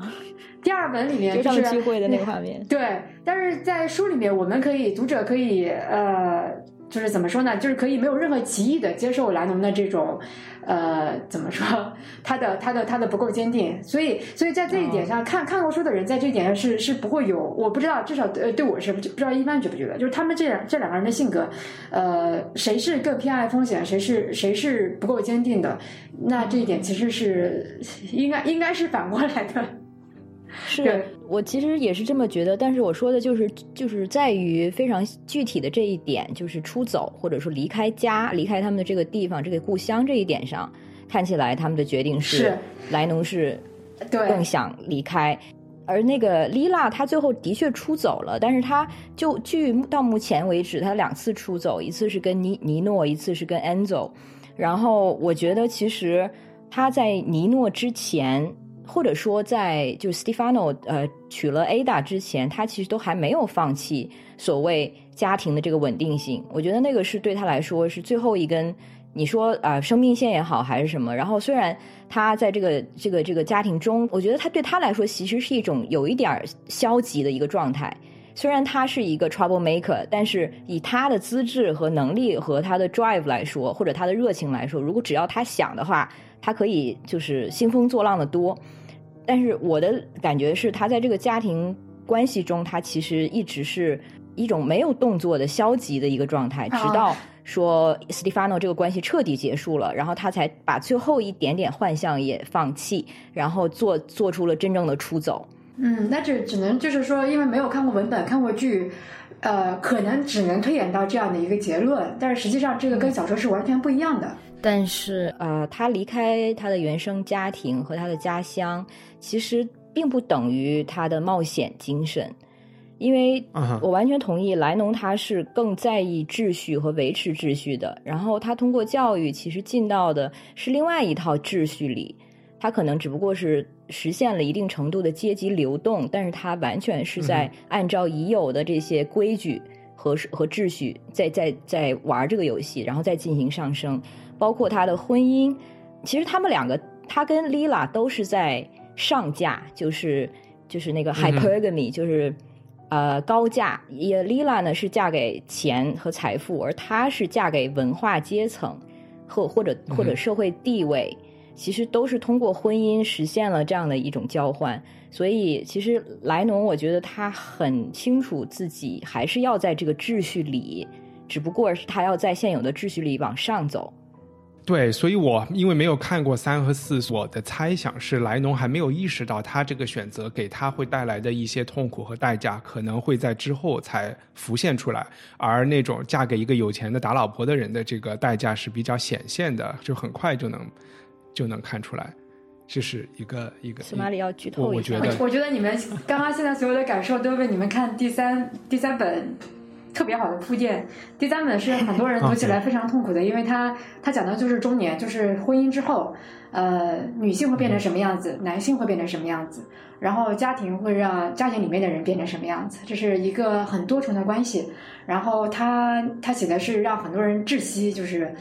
第二本里面就是聚会的那个画面。对，但是在书里面，我们可以读者可以呃。就是怎么说呢？就是可以没有任何歧义的接受兰农的这种，呃，怎么说？他的他的他的不够坚定，所以所以在这一点上，看看过书的人在这一点上是是不会有，我不知道，至少呃对我是不知道一般觉不觉得，就是他们这两这两个人的性格，呃，谁是更偏爱风险，谁是谁是不够坚定的？那这一点其实是应该应该是反过来的。是我其实也是这么觉得，但是我说的就是就是在于非常具体的这一点，就是出走或者说离开家、离开他们的这个地方、这个故乡这一点上，看起来他们的决定是莱农是更想离开，而那个莉拉她最后的确出走了，但是她就据到目前为止，她两次出走，一次是跟尼尼诺，一次是跟 Enzo，然后我觉得其实。她在尼诺之前，或者说在就 Stefano 呃娶了 Ada 之前，他其实都还没有放弃所谓家庭的这个稳定性。我觉得那个是对他来说是最后一根。你说啊，生命线也好，还是什么？然后虽然他在这个这个这个家庭中，我觉得他对他来说其实是一种有一点消极的一个状态。虽然他是一个 trouble maker，但是以他的资质和能力和他的 drive 来说，或者他的热情来说，如果只要他想的话，他可以就是兴风作浪的多。但是我的感觉是他在这个家庭关系中，他其实一直是一种没有动作的消极的一个状态，直到。说 Stefano 这个关系彻底结束了，然后他才把最后一点点幻象也放弃，然后做做出了真正的出走。嗯，那就只能就是说，因为没有看过文本、看过剧，呃，可能只能推演到这样的一个结论。但是实际上，这个跟小说是完全不一样的。但是，呃，他离开他的原生家庭和他的家乡，其实并不等于他的冒险精神。因为我完全同意，莱农他是更在意秩序和维持秩序的。然后他通过教育，其实进到的是另外一套秩序里。他可能只不过是实现了一定程度的阶级流动，但是他完全是在按照已有的这些规矩和和秩序在在在玩这个游戏，然后再进行上升。包括他的婚姻，其实他们两个，他跟丽拉都是在上架，就是就是那个 hypergamy，就是。呃，高价也丽拉呢是嫁给钱和财富，而她是嫁给文化阶层，或或者或者社会地位，其实都是通过婚姻实现了这样的一种交换。所以，其实莱农我觉得他很清楚自己还是要在这个秩序里，只不过是他要在现有的秩序里往上走。对，所以我因为没有看过三和四，我的猜想是莱农还没有意识到他这个选择给他会带来的一些痛苦和代价，可能会在之后才浮现出来。而那种嫁给一个有钱的打老婆的人的这个代价是比较显现的，就很快就能就能看出来，这是一个一个。斯马里要剧透一下，我觉得，我觉得你们刚刚现在所有的感受都被你们看第三第三本。特别好的铺垫。第三本是很多人读起来非常痛苦的，因为它它讲的就是中年，就是婚姻之后，呃，女性会变成什么样子，男性会变成什么样子，然后家庭会让家庭里面的人变成什么样子，这是一个很多重的关系。然后他他写的是让很多人窒息，就是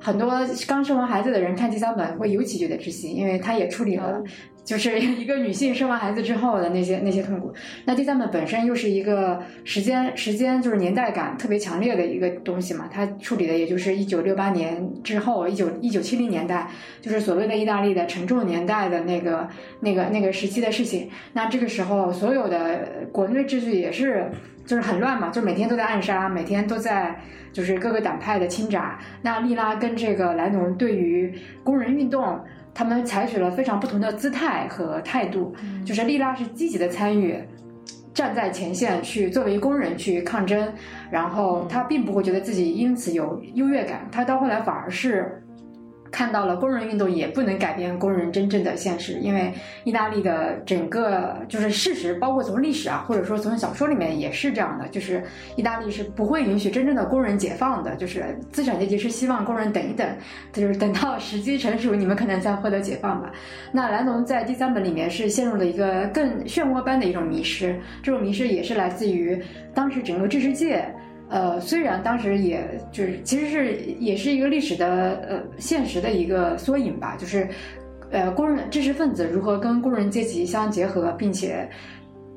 很多刚生完孩子的人看第三本会尤其觉得窒息，因为他也处理了。就是一个女性生完孩子之后的那些那些痛苦。那第三本本身又是一个时间时间就是年代感特别强烈的一个东西嘛，它处理的也就是一九六八年之后，一九一九七零年代，就是所谓的意大利的沉重年代的那个那个那个时期的事情。那这个时候，所有的国内秩序也是就是很乱嘛，就每天都在暗杀，每天都在就是各个党派的侵炸。那利拉跟这个莱农对于工人运动。他们采取了非常不同的姿态和态度，就是莉拉是积极的参与，站在前线去作为工人去抗争，然后他并不会觉得自己因此有优越感，他到后来反而是。看到了工人运动也不能改变工人真正的现实，因为意大利的整个就是事实，包括从历史啊，或者说从小说里面也是这样的，就是意大利是不会允许真正的工人解放的，就是资产阶级是希望工人等一等，就是等到时机成熟，你们可能才获得解放吧。那兰农在第三本里面是陷入了一个更漩涡般的一种迷失，这种迷失也是来自于当时整个知识界。呃，虽然当时也就是其实是也是一个历史的呃现实的一个缩影吧，就是，呃，工人知识分子如何跟工人阶级相结合，并且。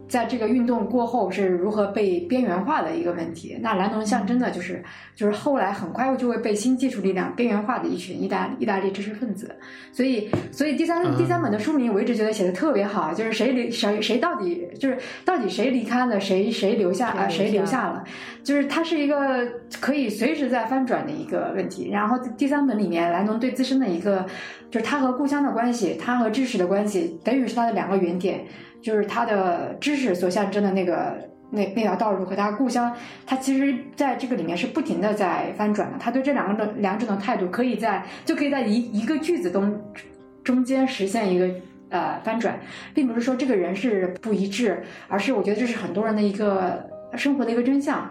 在这个运动过后是如何被边缘化的一个问题？那蓝农象征的就是，就是后来很快就会被新技术力量边缘化的一群意大意大利知识分子。所以，所以第三第三本的书名我一直觉得写的特别好，就是谁离谁谁到底就是到底谁离开了，谁谁留下啊？谁留下了？就是它是一个可以随时在翻转的一个问题。然后第三本里面，蓝农对自身的一个就是他和故乡的关系，他和知识的关系，等于是他的两个原点。就是他的知识所象征的那个那那条道路和他故乡，他其实在这个里面是不停的在翻转的。他对这两个的两种的态度，可以在就可以在一一个句子中中间实现一个呃翻转，并不是说这个人是不一致，而是我觉得这是很多人的一个生活的一个真相，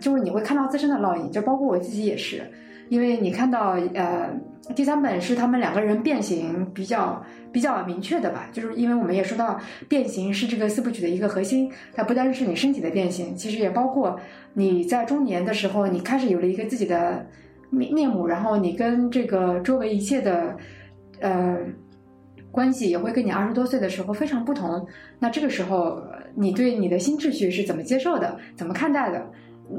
就是你会看到自身的烙印，就包括我自己也是。因为你看到呃，第三本是他们两个人变形比较比较明确的吧，就是因为我们也说到变形是这个四部曲的一个核心，它不单是你身体的变形，其实也包括你在中年的时候，你开始有了一个自己的面面目，然后你跟这个周围一切的呃关系也会跟你二十多岁的时候非常不同。那这个时候，你对你的新秩序是怎么接受的，怎么看待的？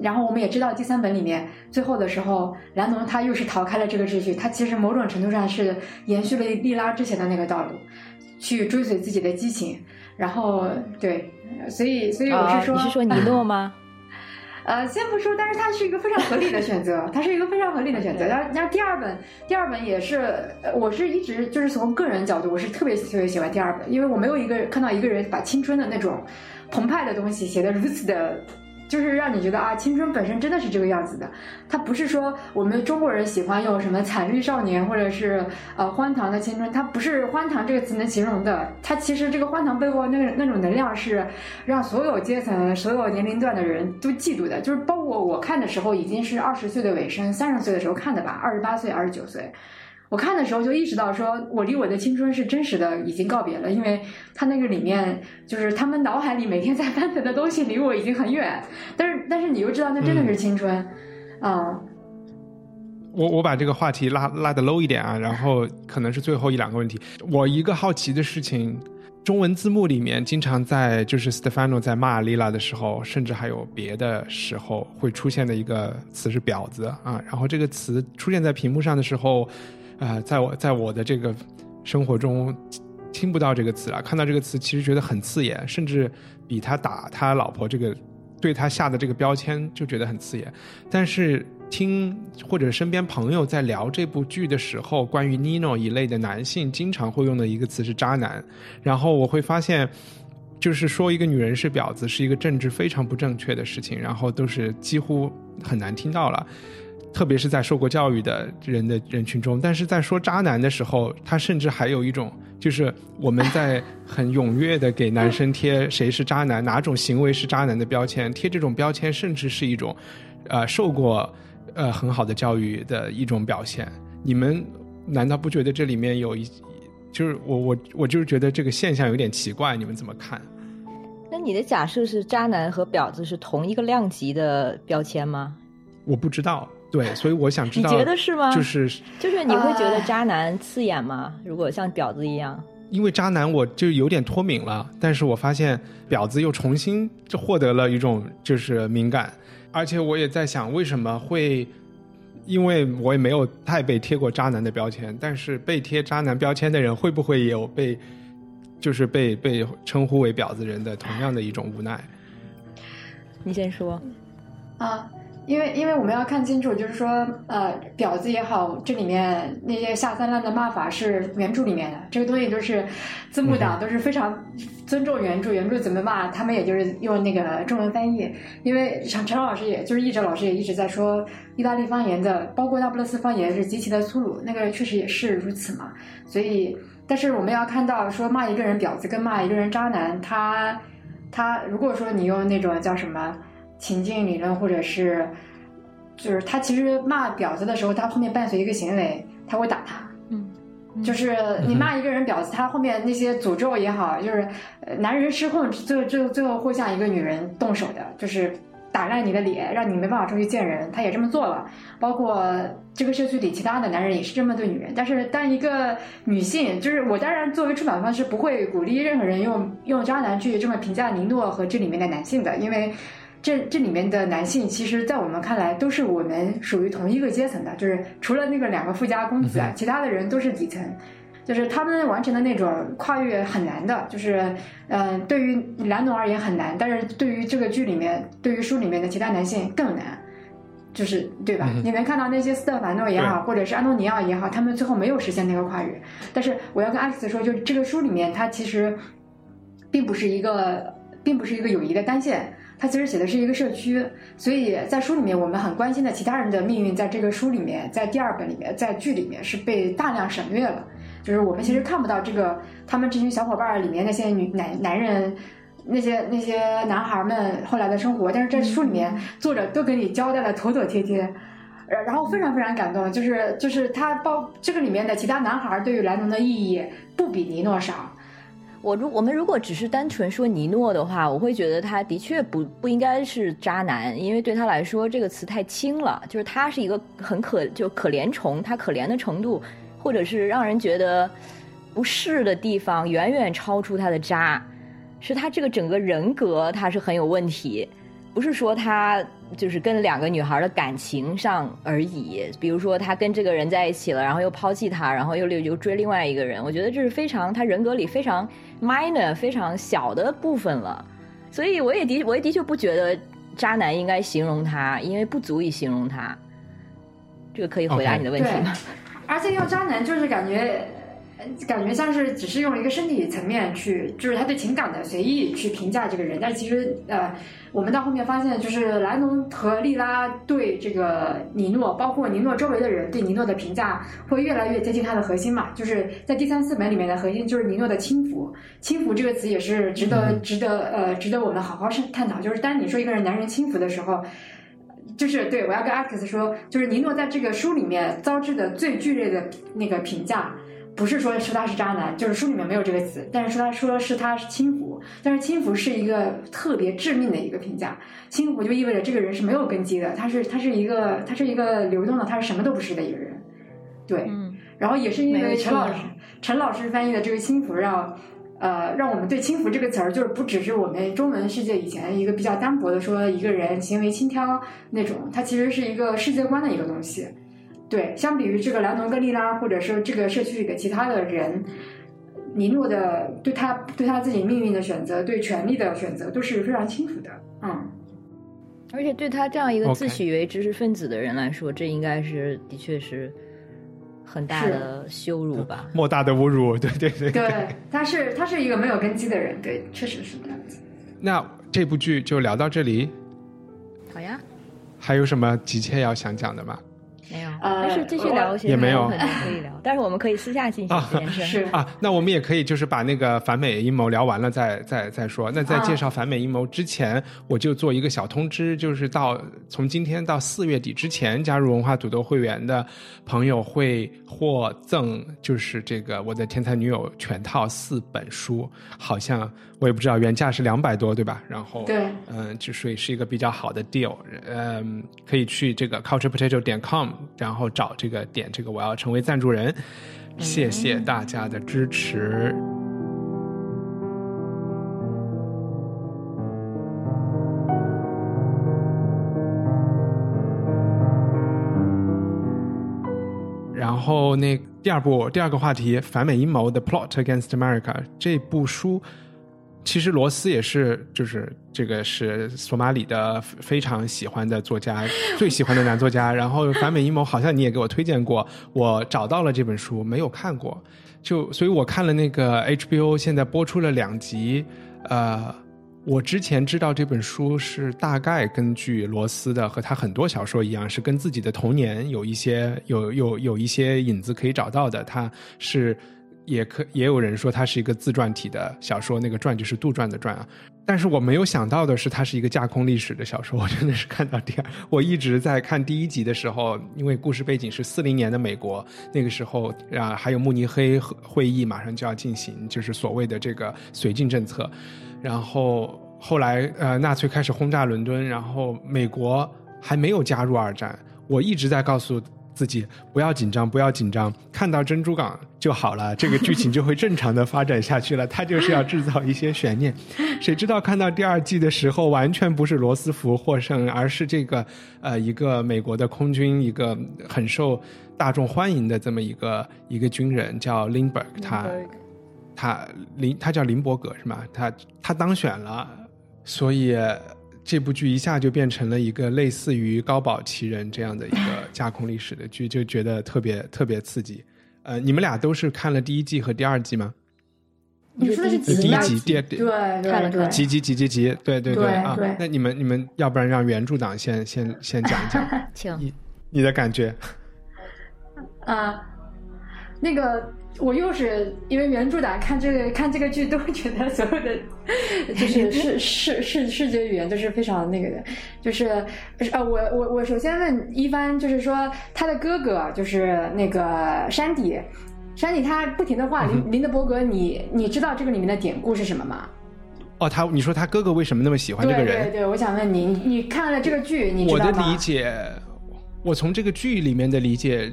然后我们也知道，第三本里面最后的时候，兰农他又是逃开了这个秩序，他其实某种程度上是延续了利拉之前的那个道路，去追随自己的激情。然后对，所以所以我是说，你是说尼诺吗？呃，先不说，但是它是一个非常合理的选择，它是一个非常合理的选择。然后，然后第二本，第二本也是，我是一直就是从个人角度，我是特别特别喜欢第二本，因为我没有一个看到一个人把青春的那种澎湃的东西写的如此的。就是让你觉得啊，青春本身真的是这个样子的。它不是说我们中国人喜欢用什么惨绿少年或者是呃欢唐的青春，它不是欢唐这个词能形容的。它其实这个欢唐背后那个那种能量是让所有阶层、所有年龄段的人都嫉妒的。就是包括我看的时候已经是二十岁的尾声，三十岁的时候看的吧，二十八岁、二十九岁。我看的时候就意识到，说我离我的青春是真实的已经告别了，因为他那个里面就是他们脑海里每天在翻腾的东西离我已经很远，但是但是你又知道那真的是青春，啊。我我把这个话题拉拉的 low 一点啊，然后可能是最后一两个问题。我一个好奇的事情，中文字幕里面经常在就是 Stefano 在骂 Lila 的时候，甚至还有别的时候会出现的一个词是婊子啊，然后这个词出现在屏幕上的时候。啊，在我在我的这个生活中听不到这个词了，看到这个词其实觉得很刺眼，甚至比他打他老婆这个对他下的这个标签就觉得很刺眼。但是听或者身边朋友在聊这部剧的时候，关于 Nino 一类的男性经常会用的一个词是渣男，然后我会发现，就是说一个女人是婊子是一个政治非常不正确的事情，然后都是几乎很难听到了。特别是在受过教育的人的人群中，但是在说渣男的时候，他甚至还有一种，就是我们在很踊跃的给男生贴谁是渣男，哪种行为是渣男的标签，贴这种标签，甚至是一种，呃，受过呃很好的教育的一种表现。你们难道不觉得这里面有一，就是我我我就是觉得这个现象有点奇怪，你们怎么看？那你的假设是渣男和婊子是同一个量级的标签吗？我不知道。对，所以我想知道，你觉得是吗？就是就是你会觉得渣男刺眼吗？如果像婊子一样？因为渣男我就有点脱敏了，但是我发现婊子又重新就获得了一种就是敏感，而且我也在想为什么会，因为我也没有太被贴过渣男的标签，但是被贴渣男标签的人会不会也有被，就是被被称呼为婊子人的同样的一种无奈？你先说啊。因为因为我们要看清楚，就是说，呃，婊子也好，这里面那些下三滥的骂法是原著里面的，这个东西就是字幕党都是非常尊重原著，原著怎么骂，他们也就是用那个中文翻译。因为陈陈老师也就是译者老师也一直在说，意大利方言的，包括那不勒斯方言是极其的粗鲁，那个确实也是如此嘛。所以，但是我们要看到，说骂一个人婊子跟骂一个人渣男，他他如果说你用那种叫什么？情境理论，或者是，就是他其实骂婊子的时候，他后面伴随一个行为，他会打他。嗯，就是你骂一个人婊子，他后面那些诅咒也好，就是男人失控，最后最后最后会向一个女人动手的，就是打烂你的脸，让你没办法出去见人。他也这么做了，包括这个社区里其他的男人也是这么对女人。但是当一个女性，就是我当然作为出版方是不会鼓励任何人用用渣男去这么评价尼诺和这里面的男性的，因为。这这里面的男性，其实，在我们看来，都是我们属于同一个阶层的，就是除了那个两个富家公子啊，其他的人都是底层，就是他们完成的那种跨越很难的，就是，嗯，对于兰农而言很难，但是对于这个剧里面，对于书里面的其他男性更难，就是对吧？你能看到那些斯特凡诺也好，或者是安东尼奥也好，他们最后没有实现那个跨越。但是我要跟艾克斯说，就是这个书里面，它其实并不是一个，并不是一个友谊的单线。他其实写的是一个社区，所以在书里面我们很关心的其他人的命运，在这个书里面，在第二本里面，在剧里面是被大量省略了。就是我们其实看不到这个他们这群小伙伴里面那些女男男人，那些那些男孩们后来的生活，但是在书里面作者都给你交代的妥妥帖帖。然然后非常非常感动，就是就是他包这个里面的其他男孩对于莱农的意义不比尼诺少。我如我们如果只是单纯说尼诺的话，我会觉得他的确不不应该是渣男，因为对他来说这个词太轻了，就是他是一个很可就可怜虫，他可怜的程度，或者是让人觉得不适的地方远远超出他的渣，是他这个整个人格他是很有问题，不是说他就是跟两个女孩的感情上而已，比如说他跟这个人在一起了，然后又抛弃他，然后又又又追另外一个人，我觉得这是非常他人格里非常。minor 非常小的部分了，所以我也的我也的确不觉得渣男应该形容他，因为不足以形容他。这个可以回答你的问题吗？而且用渣男就是感觉。感觉像是只是用一个身体层面去，就是他对情感的随意去评价这个人，但其实呃，我们到后面发现，就是莱农和莉拉对这个尼诺，包括尼诺周围的人对尼诺的评价，会越来越接近他的核心嘛。就是在第三四本里面的核心就是尼诺的轻浮，轻浮这个词也是值得值得呃值得我们好好深探讨。就是当你说一个人男人轻浮的时候，就是对我要跟阿克斯说，就是尼诺在这个书里面遭致的最剧烈的那个评价。不是说说他是渣男，就是书里面没有这个词，但是说他说是他是轻浮，但是轻浮是一个特别致命的一个评价，轻浮就意味着这个人是没有根基的，他是他是一个他是一个流动的，他是什么都不是的一个人，对，然后也是因为陈老师陈老师翻译的这个轻浮，让呃让我们对轻浮这个词儿，就是不只是我们中文世界以前一个比较单薄的说一个人行为轻佻那种，它其实是一个世界观的一个东西。对，相比于这个莱农跟莉拉，或者说这个社区里的其他的人，尼诺的对他对他自己命运的选择，对权力的选择都是非常清楚的。嗯，而且对他这样一个自诩为知识分子的人来说，这应该是的确是很大的羞辱吧？莫大的侮辱，对对对。对，他是他是一个没有根基的人，对，确实是这样子。那这部剧就聊到这里。好呀。还有什么急切要想讲的吗？没有，没事，继续聊。也没有，可以聊，但是我们可以私下进行延伸。是啊，那我们也可以就是把那个反美阴谋聊完了再再再说。那在介绍反美阴谋之前，我就做一个小通知，就是到从今天到四月底之前加入文化土豆会员的朋友会获赠，就是这个我的天才女友全套四本书，好像。我也不知道原价是两百多，对吧？然后对，嗯，就所以是一个比较好的 deal，嗯，可以去这个 culturepotato 点 com，然后找这个点这个我要成为赞助人，谢谢大家的支持。然后那第二部第二个话题反美阴谋 The Plot Against America 这部书。其实罗斯也是，就是这个是索马里的非常喜欢的作家，最喜欢的男作家。然后反美阴谋好像你也给我推荐过，我找到了这本书，没有看过，就所以我看了那个 HBO 现在播出了两集。呃，我之前知道这本书是大概根据罗斯的和他很多小说一样，是跟自己的童年有一些有有有一些影子可以找到的。他是。也可也有人说它是一个自传体的小说，那个传就是杜撰的传啊。但是我没有想到的是，它是一个架空历史的小说。我真的是看到第二，我一直在看第一集的时候，因为故事背景是四零年的美国，那个时候啊还有慕尼黑会议马上就要进行，就是所谓的这个绥靖政策。然后后来呃纳粹开始轰炸伦敦，然后美国还没有加入二战。我一直在告诉。自己不要紧张，不要紧张，看到珍珠港就好了，这个剧情就会正常的发展下去了。他就是要制造一些悬念，谁知道看到第二季的时候，完全不是罗斯福获胜，而是这个呃一个美国的空军，一个很受大众欢迎的这么一个一个军人叫林伯格，他他林他叫林伯格是吗？他他当选了，所以。这部剧一下就变成了一个类似于《高堡奇人》这样的一个架空历史的剧，就觉得特别特别刺激。呃，你们俩都是看了第一季和第二季吗？你说的是第一集、第二对看了集集集集集，对对对啊！那你们你们要不然让原著党先先先讲一讲，请你你的感觉啊。那个。我又是因为原著党，看这个看这个剧，都会觉得所有的就是 视视视视觉语言都是非常那个的，就是呃，我我我首先问一帆，就是说他的哥哥就是那个山迪，山迪他不停的画林林德伯格，你你知道这个里面的典故是什么吗？哦，他你说他哥哥为什么那么喜欢这个人？对对，我想问你，你看了这个剧，你我的理解，我从这个剧里面的理解。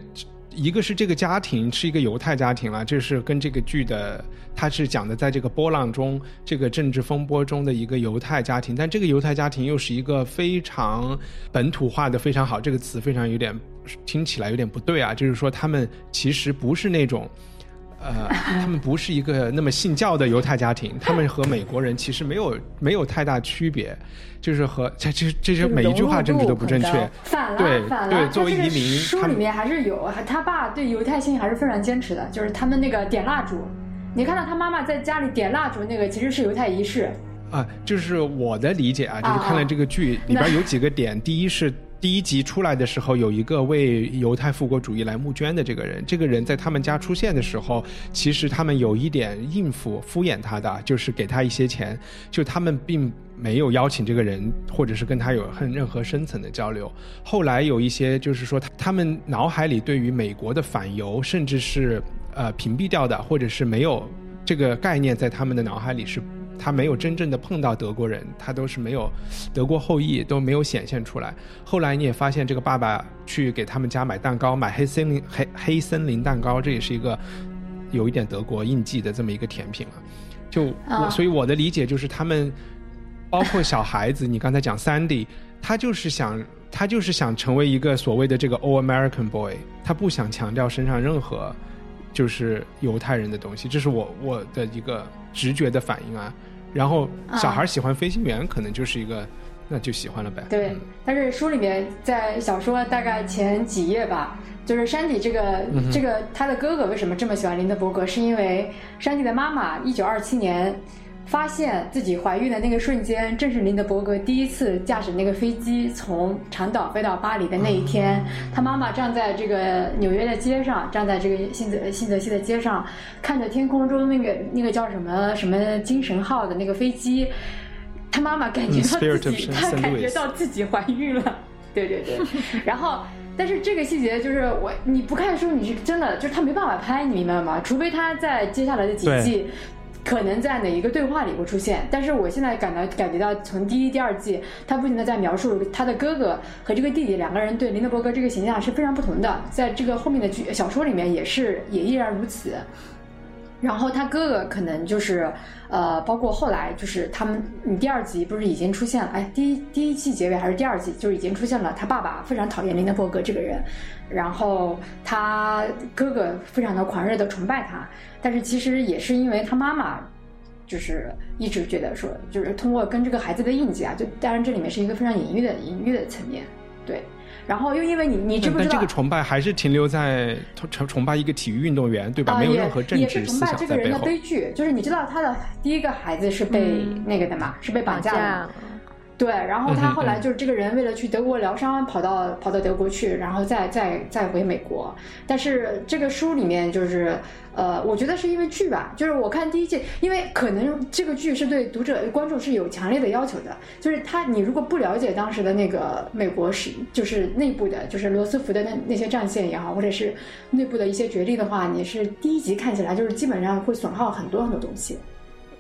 一个是这个家庭是一个犹太家庭了，这是跟这个剧的，它是讲的在这个波浪中，这个政治风波中的一个犹太家庭，但这个犹太家庭又是一个非常本土化的非常好，这个词非常有点听起来有点不对啊，就是说他们其实不是那种。呃，他们不是一个那么信教的犹太家庭，他们和美国人其实没有没有太大区别，就是和这这这些每一句话政治都不正确，反了，对反了。作为移民，书里面还是有他爸对犹太性还是非常坚持的，就是他们那个点蜡烛，你看到他妈妈在家里点蜡烛那个其实是犹太仪式啊，就是我的理解啊，就是看了这个剧里边有几个点，第一是。第一集出来的时候，有一个为犹太复国主义来募捐的这个人。这个人在他们家出现的时候，其实他们有一点应付、敷衍他的，就是给他一些钱。就他们并没有邀请这个人，或者是跟他有很任何深层的交流。后来有一些就是说，他们脑海里对于美国的反犹，甚至是呃屏蔽掉的，或者是没有这个概念在他们的脑海里是。他没有真正的碰到德国人，他都是没有德国后裔，都没有显现出来。后来你也发现，这个爸爸去给他们家买蛋糕，买黑森林黑黑森林蛋糕，这也是一个有一点德国印记的这么一个甜品了。就我，所以我的理解就是，他们包括小孩子，你刚才讲 Sandy，他就是想，他就是想成为一个所谓的这个 All American Boy，他不想强调身上任何就是犹太人的东西，这是我我的一个直觉的反应啊。然后小孩喜欢飞行员，可能就是一个，那就喜欢了呗。对，但是书里面在小说大概前几页吧，就是山迪这个这个他的哥哥为什么这么喜欢林德伯格，是因为山迪的妈妈一九二七年。发现自己怀孕的那个瞬间，正是林德伯格第一次驾驶那个飞机从长岛飞到巴黎的那一天。他妈妈站在这个纽约的街上，站在这个新泽新泽西的街上，看着天空中那个那个叫什么什么精神号的那个飞机。他妈妈感觉到自己，他感觉到自己怀孕了。对 对对。然后，但是这个细节就是我你不看书，你是真的就是他没办法拍，你明白吗？除非他在接下来的几季。可能在哪一个对话里会出现，但是我现在感到感觉到，从第一、第二季，他不停的在描述他的哥哥和这个弟弟两个人对林德伯格这个形象是非常不同的，在这个后面的剧小说里面也是也依然如此。然后他哥哥可能就是，呃，包括后来就是他们，你第二集不是已经出现了？哎，第一第一季结尾还是第二季，就是已经出现了他爸爸非常讨厌林德伯格这个人，然后他哥哥非常的狂热的崇拜他，但是其实也是因为他妈妈，就是一直觉得说，就是通过跟这个孩子的印记啊，就当然这里面是一个非常隐喻的隐喻的层面，对。然后又因为你，你知不知道？但这个崇拜还是停留在崇崇拜一个体育运动员，对吧？没有任何政治思想在背后。悲剧就是你知道他的第一个孩子是被那个的嘛？是被绑架的。对，然后他后来就是这个人为了去德国疗伤，跑到跑到德国去，然后再再再回美国。但是这个书里面就是，呃，我觉得是因为剧吧，就是我看第一季，因为可能这个剧是对读者观众是有强烈的要求的，就是他你如果不了解当时的那个美国是就是内部的，就是罗斯福的那那些战线也好，或者是内部的一些决定的话，你是第一集看起来就是基本上会损耗很多很多东西。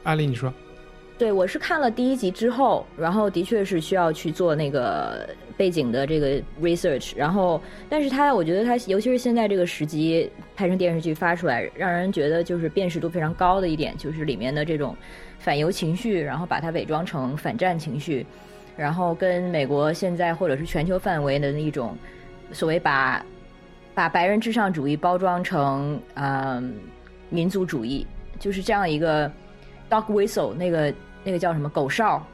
阿丽，你说。对，我是看了第一集之后，然后的确是需要去做那个背景的这个 research，然后，但是它，我觉得它，尤其是现在这个时机拍成电视剧发出来，让人觉得就是辨识度非常高的一点，就是里面的这种反犹情绪，然后把它伪装成反战情绪，然后跟美国现在或者是全球范围的那一种所谓把把白人至上主义包装成嗯民族主义，就是这样一个 dog whistle 那个。那个叫什么狗哨，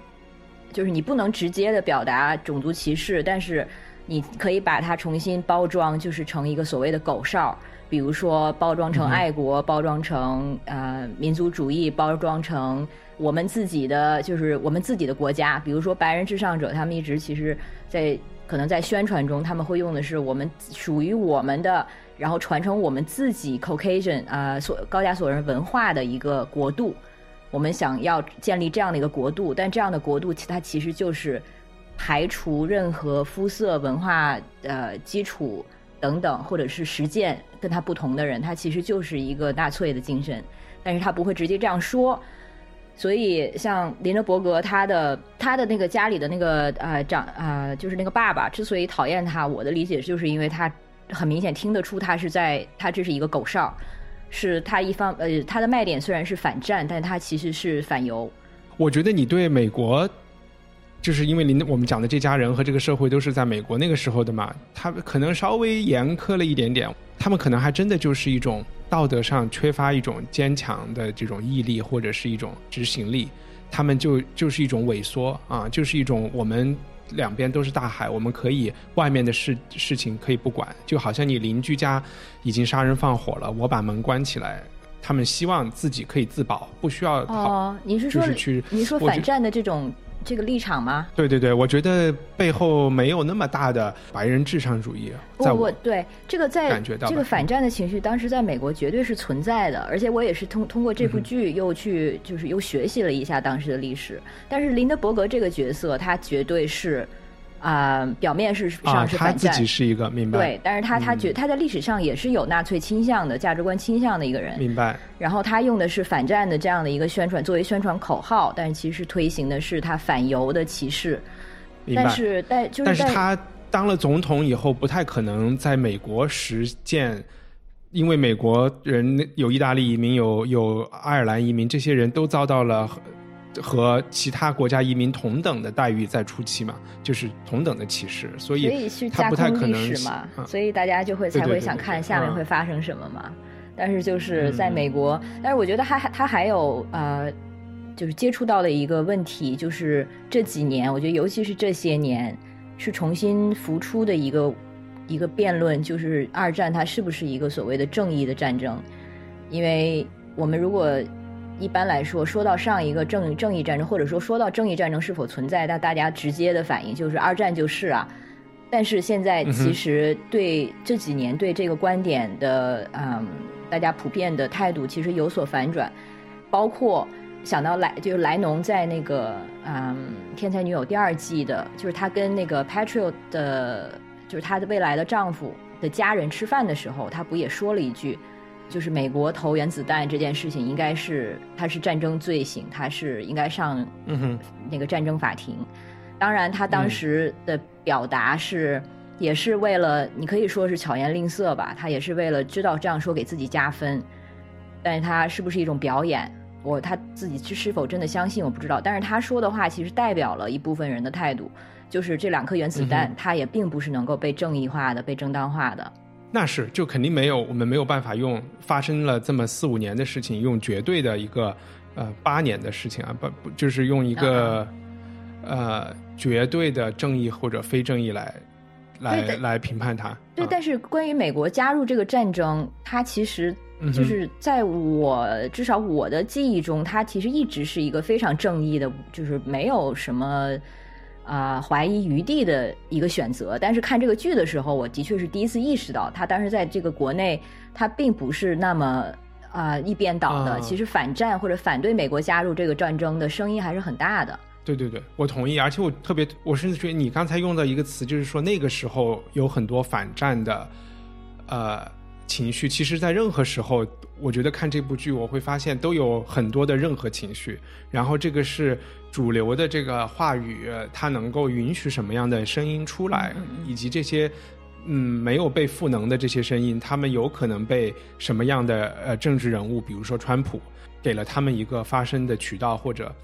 就是你不能直接的表达种族歧视，但是你可以把它重新包装，就是成一个所谓的狗哨，比如说包装成爱国，包装成呃民族主义，包装成我们自己的，就是我们自己的国家。比如说白人至上者，他们一直其实，在可能在宣传中，他们会用的是我们属于我们的，然后传承我们自己 Caucasian 啊，所高加索人文化的一个国度。我们想要建立这样的一个国度，但这样的国度其，它其实就是排除任何肤色、文化呃基础等等，或者是实践跟他不同的人，他其实就是一个纳粹的精神，但是他不会直接这样说。所以，像林德伯格，他的他的那个家里的那个呃长呃，就是那个爸爸，之所以讨厌他，我的理解就是因为他很明显听得出他是在他这是一个狗哨。是他一方呃，他的卖点虽然是反战，但他其实是反犹。我觉得你对美国，就是因为您我们讲的这家人和这个社会都是在美国那个时候的嘛，他可能稍微严苛了一点点。他们可能还真的就是一种道德上缺乏一种坚强的这种毅力，或者是一种执行力，他们就就是一种萎缩啊，就是一种我们。两边都是大海，我们可以外面的事事情可以不管，就好像你邻居家已经杀人放火了，我把门关起来，他们希望自己可以自保，不需要哦。你是说去？你说反战的这种这个立场吗？对对对，我觉得背后没有那么大的白人至上主义。我我对这个在感觉到这个反战的情绪，当时在美国绝对是存在的，而且我也是通通过这部剧又去就是又学习了一下当时的历史。但是林德伯格这个角色，他绝对是啊，表面是上是反战，他自己是一个明白对，但是他他觉他在历史上也是有纳粹倾向的价值观倾向的一个人，明白。然后他用的是反战的这样的一个宣传作为宣传口号，但是其实推行的是他反犹的歧视。但是但就是但是他。当了总统以后，不太可能在美国实践，因为美国人有意大利移民，有有爱尔兰移民，这些人都遭到了和其他国家移民同等的待遇，在初期嘛，就是同等的歧视，所以他不太可能嘛，所以大家就会才会想看下面会发生什么嘛。但是就是在美国，但是我觉得还他还有呃，就是接触到的一个问题，就是这几年，我觉得尤其是这些年。是重新浮出的一个一个辩论，就是二战它是不是一个所谓的正义的战争？因为我们如果一般来说说到上一个正正义战争，或者说说到正义战争是否存在，那大家直接的反应就是二战就是啊。但是现在其实对这几年对这个观点的嗯，大家普遍的态度其实有所反转，包括。想到莱就是莱农在那个嗯《天才女友》第二季的，就是他跟那个 Patriot 的，就是她的未来的丈夫的家人吃饭的时候，他不也说了一句，就是美国投原子弹这件事情应该是他是战争罪行，他是应该上那个战争法庭。当然，他当时的表达是也是为了你可以说是巧言令色吧，他也是为了知道这样说给自己加分，但是他是不是一种表演？我他自己是是否真的相信我不知道，但是他说的话其实代表了一部分人的态度，就是这两颗原子弹，它也并不是能够被正义化的、被正当化的。那是，就肯定没有，我们没有办法用发生了这么四五年的事情，用绝对的一个呃八年的事情啊，不不，就是用一个呃绝对的正义或者非正义来来来评判它。对，但是关于美国加入这个战争，它其实。就是在我至少我的记忆中，它其实一直是一个非常正义的，就是没有什么啊怀疑余地的一个选择。但是看这个剧的时候，我的确是第一次意识到，他当时在这个国内，他并不是那么啊一边倒的。其实反战或者反对美国加入这个战争的声音还是很大的。对对对，我同意。而且我特别，我甚至觉得你刚才用的一个词，就是说那个时候有很多反战的，呃。情绪其实，在任何时候，我觉得看这部剧，我会发现都有很多的任何情绪。然后，这个是主流的这个话语，它能够允许什么样的声音出来，以及这些嗯没有被赋能的这些声音，他们有可能被什么样的呃政治人物，比如说川普，给了他们一个发声的渠道，或者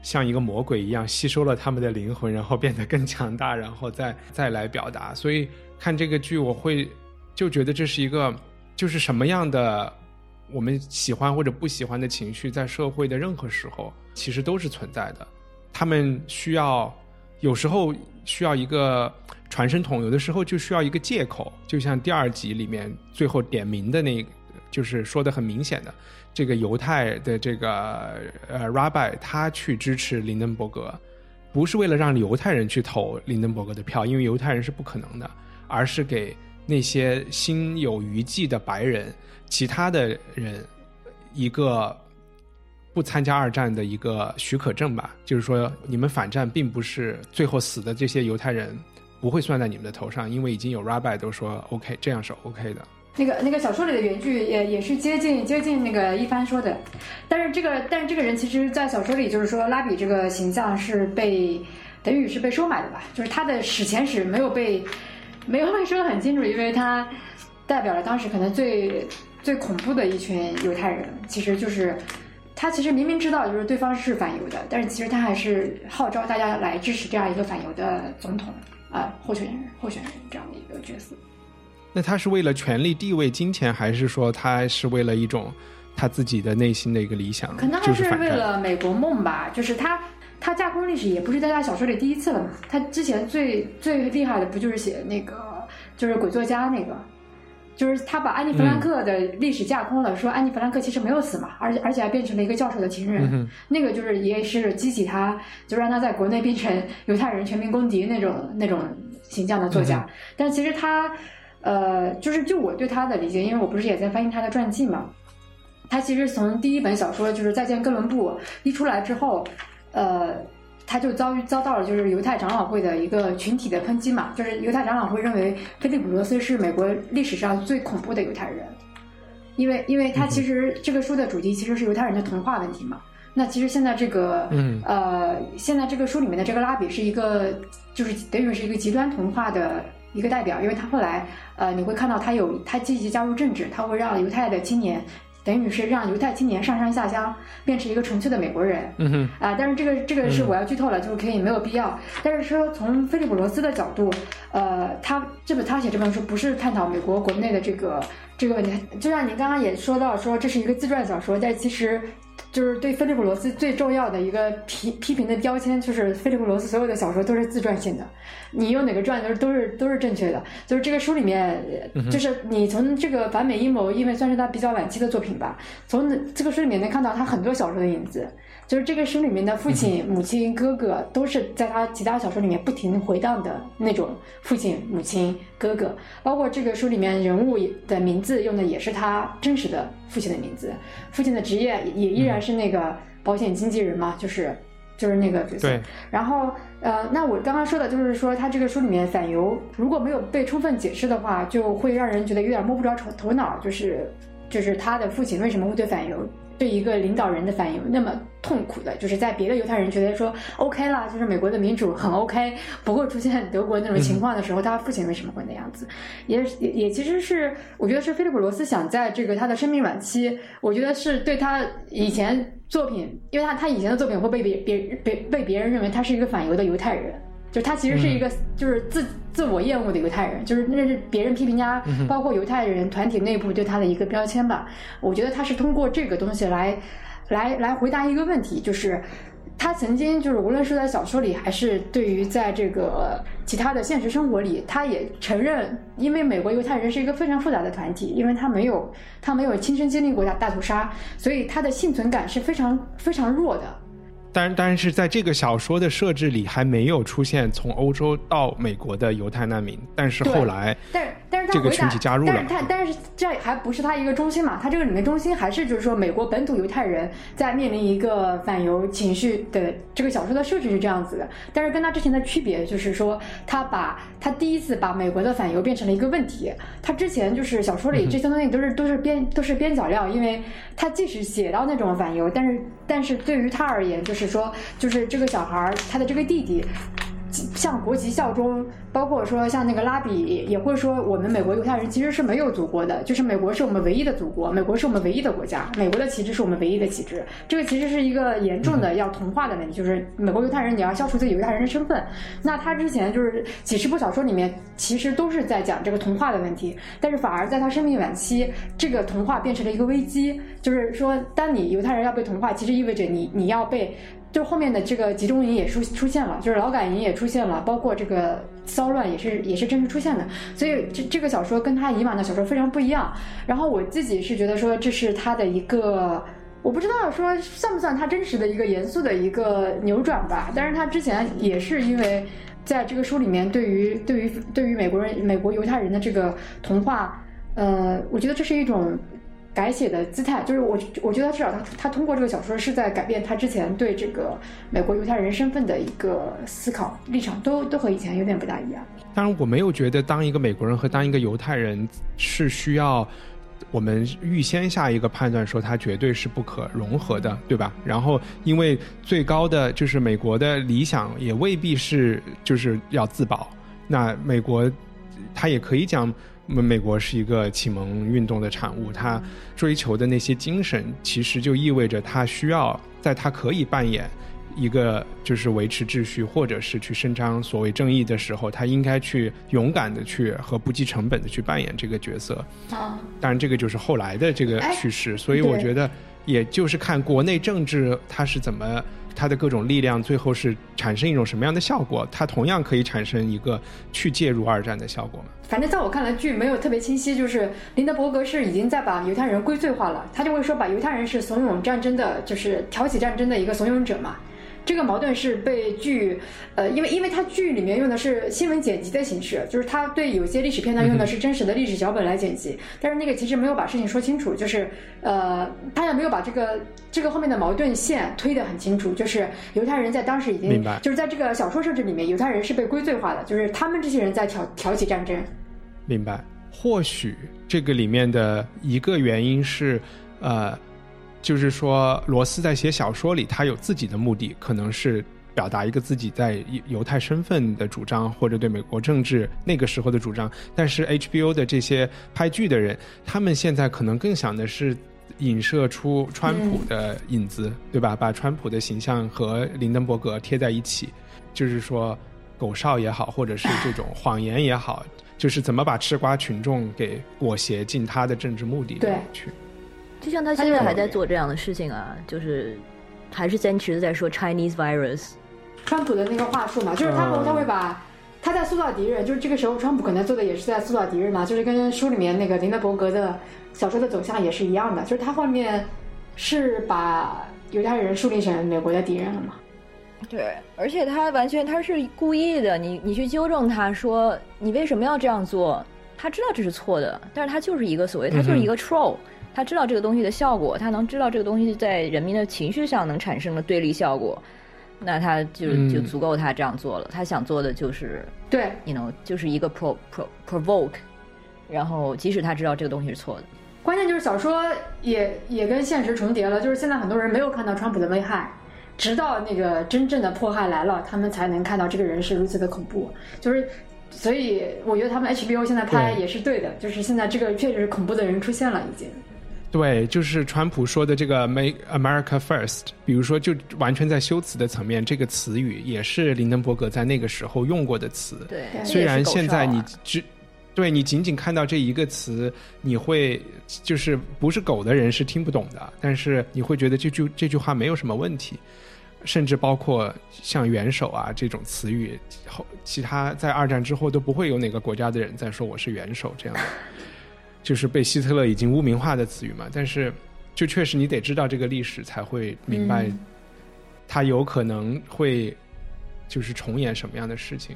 像一个魔鬼一样吸收了他们的灵魂，然后变得更强大，然后再再来表达。所以看这个剧，我会。就觉得这是一个，就是什么样的我们喜欢或者不喜欢的情绪，在社会的任何时候，其实都是存在的。他们需要有时候需要一个传声筒有的时候就需要一个借口，就像第二集里面最后点名的那，就是说的很明显的，这个犹太的这个呃 Rabbi 他去支持林登伯格，不是为了让犹太人去投林登伯格的票，因为犹太人是不可能的，而是给那些心有余悸的白人、其他的人一个。不参加二战的一个许可证吧，就是说你们反战并不是最后死的这些犹太人不会算在你们的头上，因为已经有 rabbi 都说 OK，这样是 OK 的。那个那个小说里的原句也也是接近接近那个一帆说的，但是这个但是这个人其实，在小说里就是说拉比这个形象是被等于是被收买的吧，就是他的史前史没有被没有被说的很清楚，因为他代表了当时可能最最恐怖的一群犹太人，其实就是。他其实明明知道就是对方是反犹的，但是其实他还是号召大家来支持这样一个反犹的总统啊候选人候选人这样的一个角色。那他是为了权力、地位、金钱，还是说他是为了一种他自己的内心的一个理想？可能还是为了美国梦吧。就是他他架空历史也不是在他小说里第一次了嘛。他之前最最厉害的不就是写那个就是鬼作家那个。就是他把安妮弗兰克的历史架空了，说安妮弗兰克其实没有死嘛，而且而且还变成了一个教授的情人，那个就是也是激起他，就让他在国内变成犹太人全民公敌那种那种形象的作家。但其实他，呃，就是就我对他的理解，因为我不是也在翻译他的传记嘛，他其实从第一本小说就是《再见哥伦布》一出来之后，呃。他就遭遇遭到了就是犹太长老会的一个群体的抨击嘛，就是犹太长老会认为菲利普罗斯是美国历史上最恐怖的犹太人，因为因为他其实这个书的主题其实是犹太人的同化问题嘛。那其实现在这个呃，现在这个书里面的这个拉比是一个就是等于是一个极端同化的一个代表，因为他后来呃你会看到他有他积极加入政治，他会让犹太的青年。等于是让犹太青年上山下乡，变成一个纯粹的美国人。嗯哼。啊，但是这个这个是我要剧透了，就是可以没有必要。但是说从菲利普罗斯的角度，呃，他这本他写这本书不是探讨美国国内的这个这个问题，就像您刚刚也说到，说这是一个自传小说，但其实。就是对菲利普罗斯最重要的一个批批评的标签，就是菲利普罗斯所有的小说都是自传性的，你用哪个传都是都是都是正确的。就是这个书里面，就是你从这个反美阴谋，因为算是他比较晚期的作品吧，从这个书里面能看到他很多小说的影子。就是这个书里面的父亲、母亲、哥哥，都是在他其他小说里面不停回荡的那种父亲、母亲、哥哥。包括这个书里面人物的名字用的也是他真实的父亲的名字，父亲的职业也依然是那个保险经纪人嘛，就是就是那个角色。然后呃，那我刚刚说的就是说，他这个书里面反犹如果没有被充分解释的话，就会让人觉得有点摸不着头头脑，就是就是他的父亲为什么会对反犹？对一个领导人的反应那么痛苦的，就是在别的犹太人觉得说 OK 啦，就是美国的民主很 OK，不会出现德国那种情况的时候，他父亲为什么会那样子？也也也其实是，我觉得是菲利普罗斯想在这个他的生命晚期，我觉得是对他以前作品，因为他他以前的作品会被别别被被别人认为他是一个反犹的犹太人。就他其实是一个就是自自我厌恶的犹太人，就是那是别人批评家，包括犹太人团体内部对他的一个标签吧。我觉得他是通过这个东西来，来来回答一个问题，就是他曾经就是无论是在小说里，还是对于在这个其他的现实生活里，他也承认，因为美国犹太人是一个非常复杂的团体，因为他没有他没有亲身经历过大大屠杀，所以他的幸存感是非常非常弱的。但但是在这个小说的设置里，还没有出现从欧洲到美国的犹太难民。但是后来，但是但是这个群体加入了，但是他但是这还不是他一个中心嘛？他这个里面中心还是就是说美国本土犹太人在面临一个反犹情绪的这个小说的设置是这样子的。但是跟他之前的区别就是说，他把他第一次把美国的反犹变成了一个问题。他之前就是小说里这些东西都是都是边都是边角料，因为他即使写到那种反犹，但是但是对于他而言就是。说，就是这个小孩儿，他的这个弟弟。向国籍效忠，包括说像那个拉比也会说，我们美国犹太人其实是没有祖国的，就是美国是我们唯一的祖国，美国是我们唯一的国家，美国的旗帜是我们唯一的旗帜。这个其实是一个严重的要同化的问题，就是美国犹太人你要消除自己犹太人的身份。那他之前就是几十部小说里面，其实都是在讲这个同化的问题，但是反而在他生命晚期，这个同化变成了一个危机，就是说，当你犹太人要被同化，其实意味着你你要被。就后面的这个集中营也出出现了，就是劳改营也出现了，包括这个骚乱也是也是真实出现的。所以这这个小说跟他以往的小说非常不一样。然后我自己是觉得说这是他的一个，我不知道说算不算他真实的一个严肃的一个扭转吧。但是他之前也是因为在这个书里面对于对于对于美国人美国犹太人的这个童话，呃，我觉得这是一种。改写的姿态，就是我我觉得至少他他通过这个小说是在改变他之前对这个美国犹太人身份的一个思考立场，都都和以前有点不大一样。当然，我没有觉得当一个美国人和当一个犹太人是需要我们预先下一个判断说他绝对是不可融合的，对吧？然后，因为最高的就是美国的理想也未必是就是要自保，那美国他也可以讲。美美国是一个启蒙运动的产物，他追求的那些精神，其实就意味着他需要在他可以扮演一个就是维持秩序或者是去伸张所谓正义的时候，他应该去勇敢的去和不计成本的去扮演这个角色。啊，当然这个就是后来的这个趋势，所以我觉得也就是看国内政治它是怎么。它的各种力量最后是产生一种什么样的效果？它同样可以产生一个去介入二战的效果吗？反正在我看来，剧没有特别清晰。就是林德伯格是已经在把犹太人归罪化了，他就会说把犹太人是怂恿战争的，就是挑起战争的一个怂恿者嘛。这个矛盾是被剧，呃，因为因为它剧里面用的是新闻剪辑的形式，就是它对有些历史片段用的是真实的历史脚本来剪辑，但是那个其实没有把事情说清楚，就是呃，他也没有把这个这个后面的矛盾线推得很清楚，就是犹太人在当时已经，就是在这个小说设置里面，犹太人是被归罪化的，就是他们这些人在挑挑起战争。明白，或许这个里面的一个原因是，呃。就是说，罗斯在写小说里，他有自己的目的，可能是表达一个自己在犹太身份的主张，或者对美国政治那个时候的主张。但是 HBO 的这些拍剧的人，他们现在可能更想的是影射出川普的影子，对吧？把川普的形象和林登伯格贴在一起，就是说狗哨也好，或者是这种谎言也好，就是怎么把吃瓜群众给裹挟进他的政治目的里去。就像他现在还在做这样的事情啊，就是还是坚持在说 Chinese virus，川普的那个话术嘛，就是他他会把他在塑造敌人，就是这个时候川普可能做的也是在塑造敌人嘛，就是跟书里面那个林德伯格的小说的走向也是一样的，就是他后面是把犹太人树立成美国的敌人了嘛。对，而且他完全他是故意的，你你去纠正他说你为什么要这样做，他知道这是错的，但是他就是一个所谓他就是一个 troll。他知道这个东西的效果，他能知道这个东西在人民的情绪上能产生的对立效果，那他就就足够他这样做了。他想做的就是对，you know，就是一个 pro pro provoke，然后即使他知道这个东西是错的，关键就是小说也也跟现实重叠了，就是现在很多人没有看到川普的危害，直到那个真正的迫害来了，他们才能看到这个人是如此的恐怖，就是。所以我觉得他们 HBO 现在拍也是对的，就是现在这个确实是恐怖的人出现了已经。对，就是川普说的这个 “Make America First”，比如说，就完全在修辞的层面，这个词语也是林登伯格在那个时候用过的词。对，虽然现在你只对你仅仅看到这一个词，你会就是不是狗的人是听不懂的，但是你会觉得这句这句话没有什么问题，甚至包括像元首啊这种词语，后其他在二战之后都不会有哪个国家的人在说我是元首这样的。就是被希特勒已经污名化的词语嘛，但是就确实你得知道这个历史才会明白，他有可能会就是重演什么样的事情。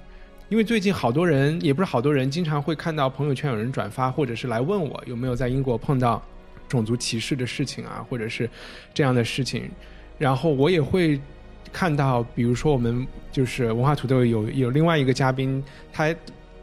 因为最近好多人也不是好多人，经常会看到朋友圈有人转发，或者是来问我有没有在英国碰到种族歧视的事情啊，或者是这样的事情。然后我也会看到，比如说我们就是文化土豆有有另外一个嘉宾，他。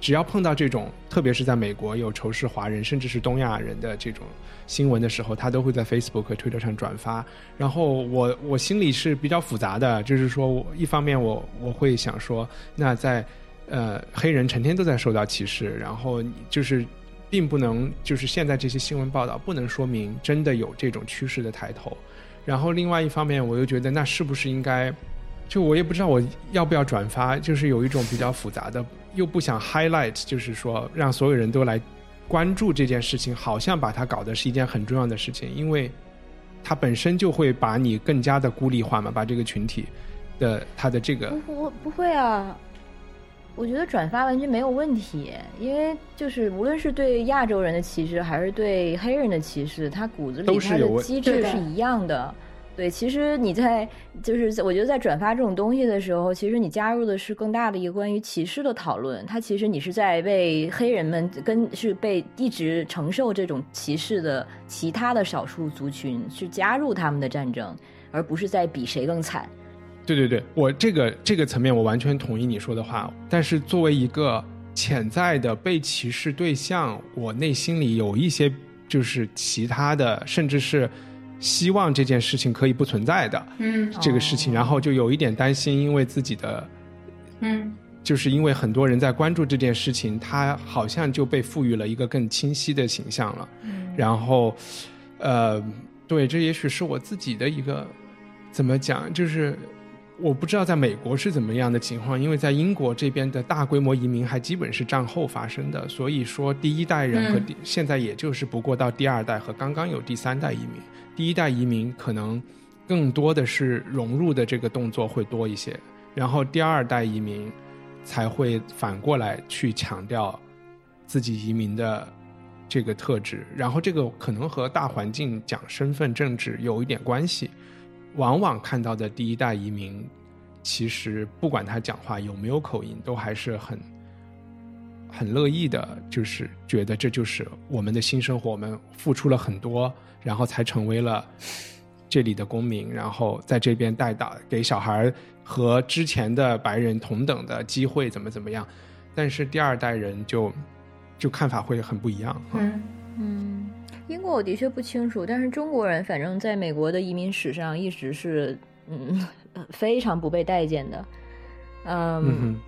只要碰到这种，特别是在美国有仇视华人甚至是东亚人的这种新闻的时候，他都会在 Facebook 和 Twitter 上转发。然后我我心里是比较复杂的，就是说，一方面我我会想说，那在呃黑人成天都在受到歧视，然后就是并不能就是现在这些新闻报道不能说明真的有这种趋势的抬头。然后另外一方面，我又觉得那是不是应该，就我也不知道我要不要转发，就是有一种比较复杂的。又不想 highlight，就是说让所有人都来关注这件事情，好像把它搞的是一件很重要的事情。因为它本身就会把你更加的孤立化嘛，把这个群体的他的这个不不不会啊，我觉得转发完全没有问题，因为就是无论是对亚洲人的歧视，还是对黑人的歧视，它骨子里它的机制是一样的。对，对其实你在就是我觉得在转发这种东西的时候，其实你加入的是更大的一个关于歧视的讨论。它其实你是在为黑人们跟是被一直承受这种歧视的其他的少数族群去加入他们的战争，而不是在比谁更惨。对对对，我这个这个层面我完全同意你说的话，但是作为一个潜在的被歧视对象，我内心里有一些就是其他的，甚至是希望这件事情可以不存在的嗯。这个事情，然后就有一点担心，因为自己的嗯。就是因为很多人在关注这件事情，他好像就被赋予了一个更清晰的形象了。嗯。然后，呃，对，这也许是我自己的一个怎么讲，就是我不知道在美国是怎么样的情况，因为在英国这边的大规模移民还基本是战后发生的，所以说第一代人和第、现在也就是不过到第二代和刚刚有第三代移民，第一代移民可能更多的是融入的这个动作会多一些，然后第二代移民才会反过来去强调自己移民的这个特质，然后这个可能和大环境讲身份政治有一点关系。往往看到的第一代移民，其实不管他讲话有没有口音，都还是很很乐意的，就是觉得这就是我们的新生活，我们付出了很多，然后才成为了这里的公民，然后在这边带大给小孩和之前的白人同等的机会，怎么怎么样。但是第二代人就就看法会很不一样。嗯。嗯，英国我的确不清楚，但是中国人反正在美国的移民史上一直是嗯非常不被待见的，嗯，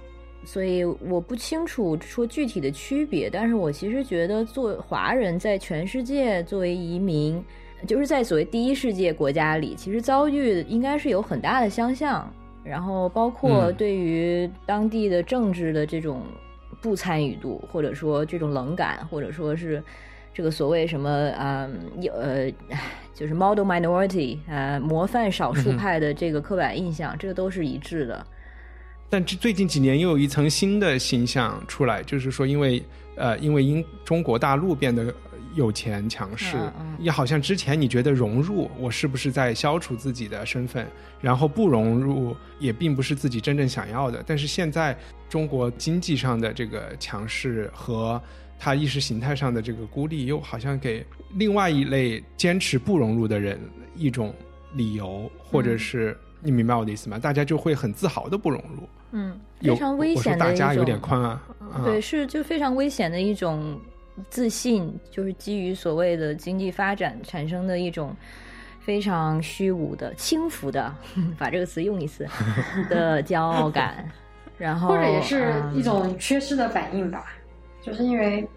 所以我不清楚说具体的区别，但是我其实觉得做华人在全世界作为移民，就是在所谓第一世界国家里，其实遭遇应该是有很大的相像，然后包括嗯。对于当地的政治的这种不参与度，或者说这种冷感，或者说是这个所谓什么啊、有呃，就是 model minority 呃模范少数派的这个刻板印象，这个都是一致的。但这最近几年又有一层新的形象出来，就是说，因为呃，因为英中国大陆变得有钱强势，嗯好像之前你觉得融入，我是不是在消除自己的身份，然后不融入也并不是自己真正想要的。但是现在中国经济上的这个强势和他意识形态上的这个孤立，又好像给另外一类坚持不融入的人一种理由，或者是、你明白我的意思吗？大家就会很自豪的不融入。嗯，非常危险的一种，大家有点宽啊，啊。对，是就非常危险的一种自信，就是基于所谓的经济发展产生的一种非常虚无的、轻浮的，把这个词用一次的骄傲感，然后或者也是嗯一种缺失的反应吧，就是因为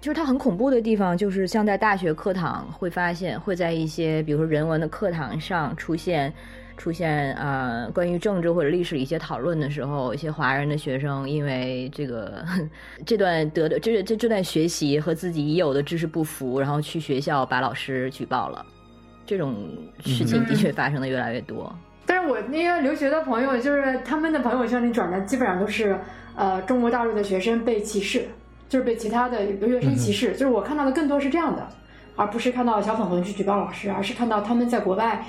就是它很恐怖的地方，就是像在大学课堂会发现，会在一些比如说人文的课堂上出现出现呃关于政治或者历史一些讨论的时候，一些华人的学生因为这个 这段得的这这这段学习和自己已有的知识不符，然后去学校把老师举报了，这种事情的确发生的越来越多。但是我那些留学的朋友，就是他们的朋友圈里转的基本上都是，呃，中国大陆的学生被歧视，就是被其他的留学生歧视，就是我看到的更多是这样的，而不是看到小粉红去举报老师，而是看到他们在国外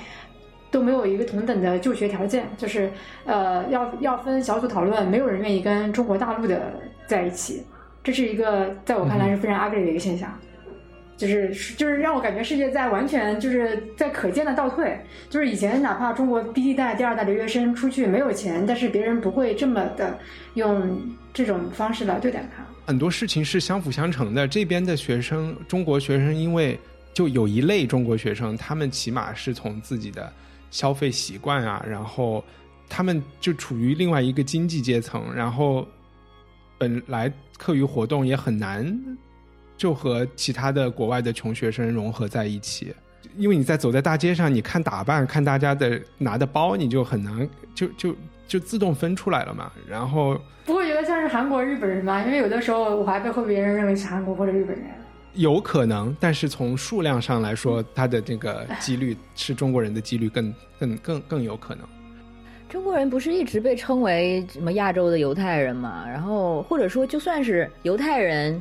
都没有一个同等的就学条件，就是呃，要要分小组讨论，没有人愿意跟中国大陆的在一起，这是一个在我看来是非常 ugly 的一个现象。就是就是让我感觉世界在完全就是在可见的倒退。就是以前哪怕中国第一代、第二代留学生出去没有钱，但是别人不会这么的用这种方式来对待他。很多事情是相辅相成的。这边的学生，中国学生，因为就有一类中国学生，他们起码是从自己的消费习惯啊，然后他们就处于另外一个经济阶层，然后本来课余活动也很难就和其他的国外的穷学生融合在一起。因为你在走在大街上，你看打扮，看大家的拿的包，你就很难就就就自动分出来了嘛。然后不会觉得像是韩国、日本人吗？因为有的时候我还被会别人认为是韩国或者日本人。有可能，但是从数量上来说，他的这个几率是中国人的几率更更更更有可能。中国人不是一直被称为什么亚洲的犹太人嘛？然后或者说就算是犹太人，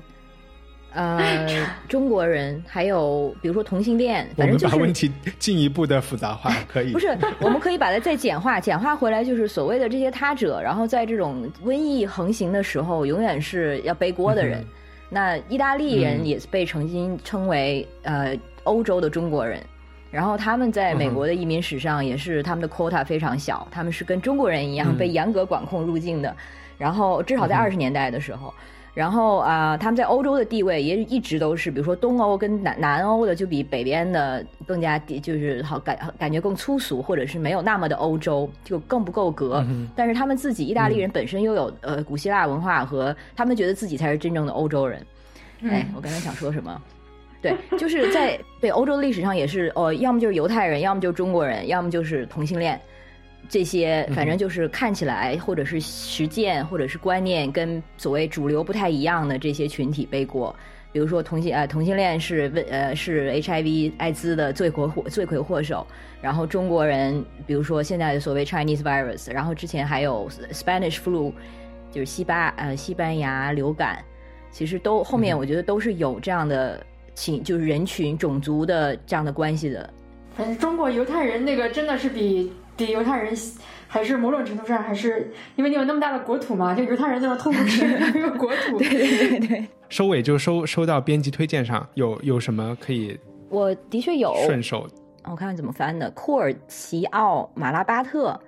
呃，中国人，还有比如说同性恋，反正就是把问题进一步的复杂化，可以不是？我们可以把它再简化，简化回来就是所谓的这些他者，然后在这种瘟疫横行的时候，永远是要背锅的人。那意大利人也是被曾经称为呃欧洲的中国人。然后他们在美国的移民史上也是他们的 quota 非常小，他们是跟中国人一样被严格管控入境的。然后至少在二十年代的时候，然后啊，他们在欧洲的地位也一直都是，比如说东欧跟南南欧的就比北边的更加就是好感感觉更粗俗，或者是没有那么的欧洲，就更不够格。但是他们自己意大利人本身又有呃古希腊文化和他们觉得自己才是真正的欧洲人。哎，我刚才想说什么？对，就是在对欧洲的历史上也是哦，要么就是犹太人，要么就是中国人，要么就是同性恋，这些反正就是看起来或者是实践或者是观念跟所谓主流不太一样的这些群体背锅。比如说同性呃同性恋是问呃是 HIV 艾滋的罪魁祸罪魁祸首，然后中国人比如说现在的所谓 Chinese virus，然后之前还有 Spanish flu，就是西巴呃西班牙流感，其实都后面我觉得都是有这样的。情就是人群、种族的这样的关系的。反正中国犹太人那个真的是比比犹太人还是某种程度上还是因为你有那么大的国土嘛，就犹太人那种痛苦是 没有国土。对对对对。收尾就收收到编辑推荐上，有有什么可以？我的确有顺手。我看看怎么翻的，库尔奇奥马拉巴特，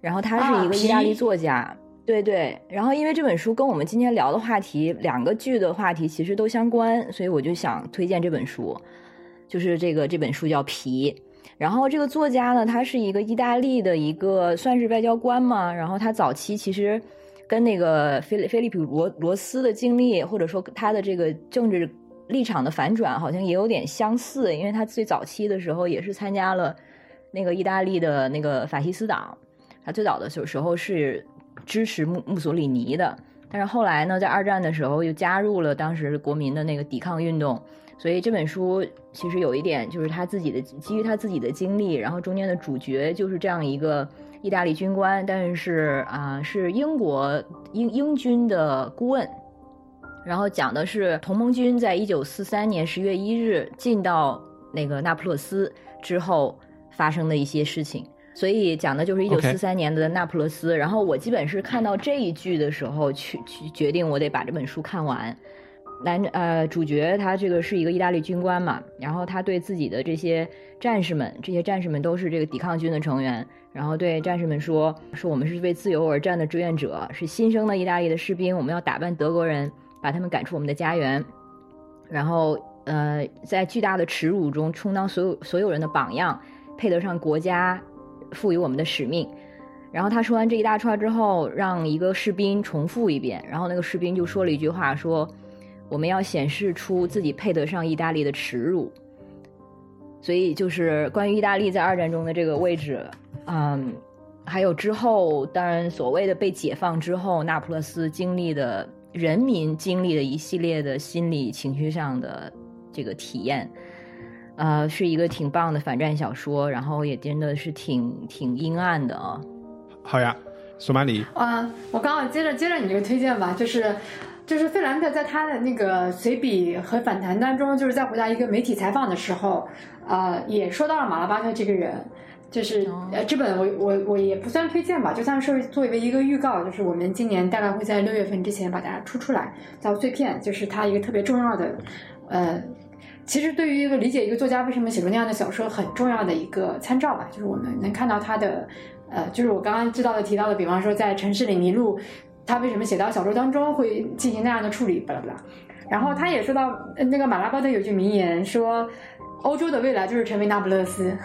然后他是一个意大利作家。对对，然后因为这本书跟我们今天聊的话题两个剧的话题其实都相关，所以我就想推荐这本书，就是这个这本书叫《皮》。然后这个作家呢，他是一个意大利的一个算是外交官嘛，然后他早期其实跟那个菲菲利普罗罗斯的经历，或者说他的这个政治立场的反转，好像也有点相似，因为他最早期的时候也是参加了那个意大利的那个法西斯党，他最早的时时候是。支持穆穆索里尼的，但是后来呢，在二战的时候又加入了当时国民的那个抵抗运动，所以这本书其实有一点就是他自己的基于他自己的经历，然后中间的主角就是这样一个意大利军官，但是啊是英国英英军的顾问，然后讲的是同盟军在一九四三年十月一日进到那个那不勒斯之后发生的一些事情。所以讲的就是一九四三年的那不勒斯。然后我基本是看到这一句的时候，去去决定我得把这本书看完。男呃，主角他这个是一个意大利军官嘛，然后他对自己的这些战士们，这些战士们都是这个抵抗军的成员，然后对战士们说：说我们是为自由而战的志愿者，是新生的意大利的士兵，我们要打败德国人，把他们赶出我们的家园。然后呃，在巨大的耻辱中充当所有所有人的榜样，配得上国家。赋予我们的使命，然后他说完这一大串之后，让一个士兵重复一遍，然后那个士兵就说了一句话，说：“我们要显示出自己配得上意大利的耻辱。”所以就是关于意大利在二战中的这个位置，嗯，还有之后，当然所谓的被解放之后，那不勒斯经历的人民经历的一系列的心理情绪上的这个体验。呃，是一个挺棒的反战小说，然后也真的是挺挺阴暗的啊。好呀，索马里。啊，我刚好接着接着你这个推荐吧，就是就是费兰特在他的那个随笔和访谈当中，就是在回答一个媒体采访的时候，啊，也说到了马拉巴特这个人，就是呃，这本我我我也不算推荐吧，就算是作为一个预告，就是我们今年大概会在六月份之前把它出出来，叫碎片，就是他一个特别重要的，呃。其实，对于一个理解一个作家为什么写出那样的小说，很重要的一个参照吧，就是我们能看到他的，呃，就是我刚刚知道的提到的，比方说在城市里迷路，他为什么写到小说当中会进行那样的处理，巴拉巴拉。然后他也说到，那个马拉巴特有句名言说，欧洲的未来就是成为那不勒斯。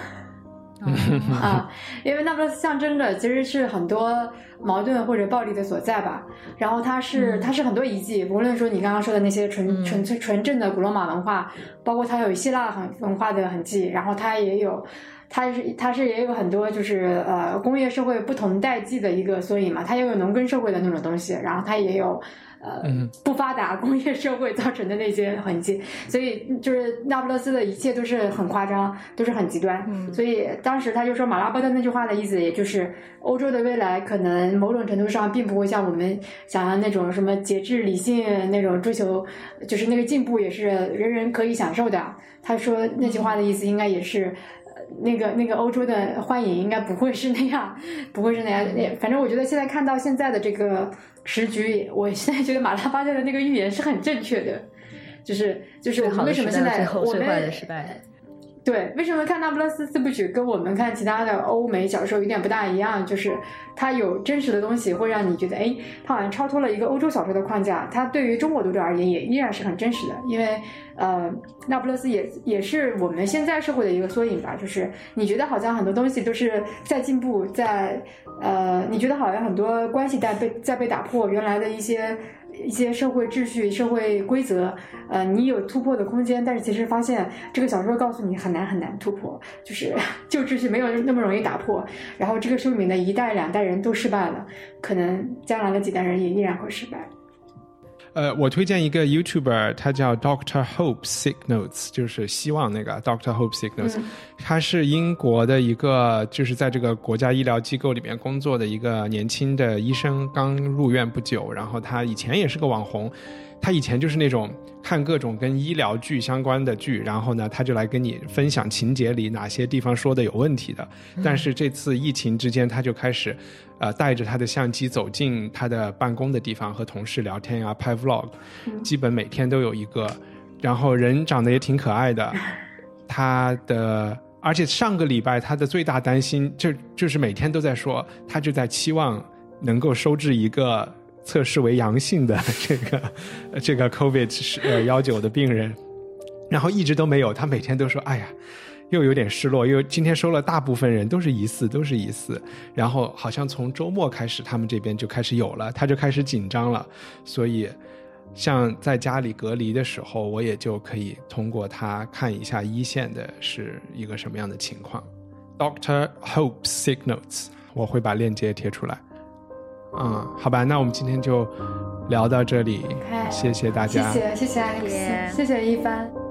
啊，因为那不勒斯象征着其实是很多矛盾或者暴力的所在吧。然后它是它是很多遗迹，无论说你刚刚说的那些纯纯粹纯正的古罗马文化，包括它有希腊很文化的痕迹，然后它也有，它是它是也有很多就是呃工业社会不同代际的一个缩影嘛。它也有农耕社会的那种东西，然后它也有呃不发达工业社会造成的那些痕迹。所以就是那不勒斯的一切都是很夸张，都是很极端。所以当时他就说马拉巴特那句话的意思，也就是欧洲的未来可能某种程度上并不会像我们想象那种什么节制、理性那种追求，就是那个进步也是人人可以享受的。他说那句话的意思应该也是。那个那个欧洲的欢迎应该不会是那样，不会是那样。反正我觉得现在看到现在的这个时局，我现在觉得马拉巴特的那个预言是很正确的，就是就是我们为什么现在我们对为什么看那不勒斯四部曲跟我们看其他的欧美小说有点不大一样，就是它有真实的东西会让你觉得，哎，它好像超脱了一个欧洲小说的框架。它对于中国读者而言也依然是很真实的，因为。呃，那不勒斯也也是我们现在社会的一个缩影吧。就是你觉得好像很多东西都是在进步，在呃，你觉得好像很多关系在被在被打破，原来的一些一些社会秩序、社会规则，呃，你有突破的空间。但是其实发现这个小说告诉你很难很难突破，就是 旧秩序没有那么容易打破。然后这个书里面的一代两代人都失败了，可能将来的几代人也依然会失败。呃，我推荐一个 YouTuber，他叫 Doctor Hope Sick Notes，就是希望那个 Doctor Hope Sick Notes，他是英国的一个，就是在这个国家医疗机构里面工作的一个年轻的医生，刚入院不久，然后他以前也是个网红。他以前就是那种看各种跟医疗剧相关的剧，然后呢，他就来跟你分享情节里哪些地方说的有问题的。但是这次疫情之间，他就开始，呃，带着他的相机走进他的办公的地方，和同事聊天啊，拍 vlog，基本每天都有一个。然后人长得也挺可爱的，他的，而且上个礼拜他的最大担心就就是每天都在说，他就在期望能够收治一个。测试为阳性的 这个这个 COVID 是呃幺九的病人，然后一直都没有。他每天都说：“哎呀，又有点失落，因为今天收了大部分人都是疑似，都是疑似。然后好像从周末开始，他们这边就开始有了，他就开始紧张了。所以，像在家里隔离的时候，我也就可以通过他看一下一线的是一个什么样的情况。Doctor Hope Sick Notes，我会把链接贴出来。嗯，好吧，那我们今天就聊到这里，谢谢大家，谢谢谢谢阿姨，谢谢一帆。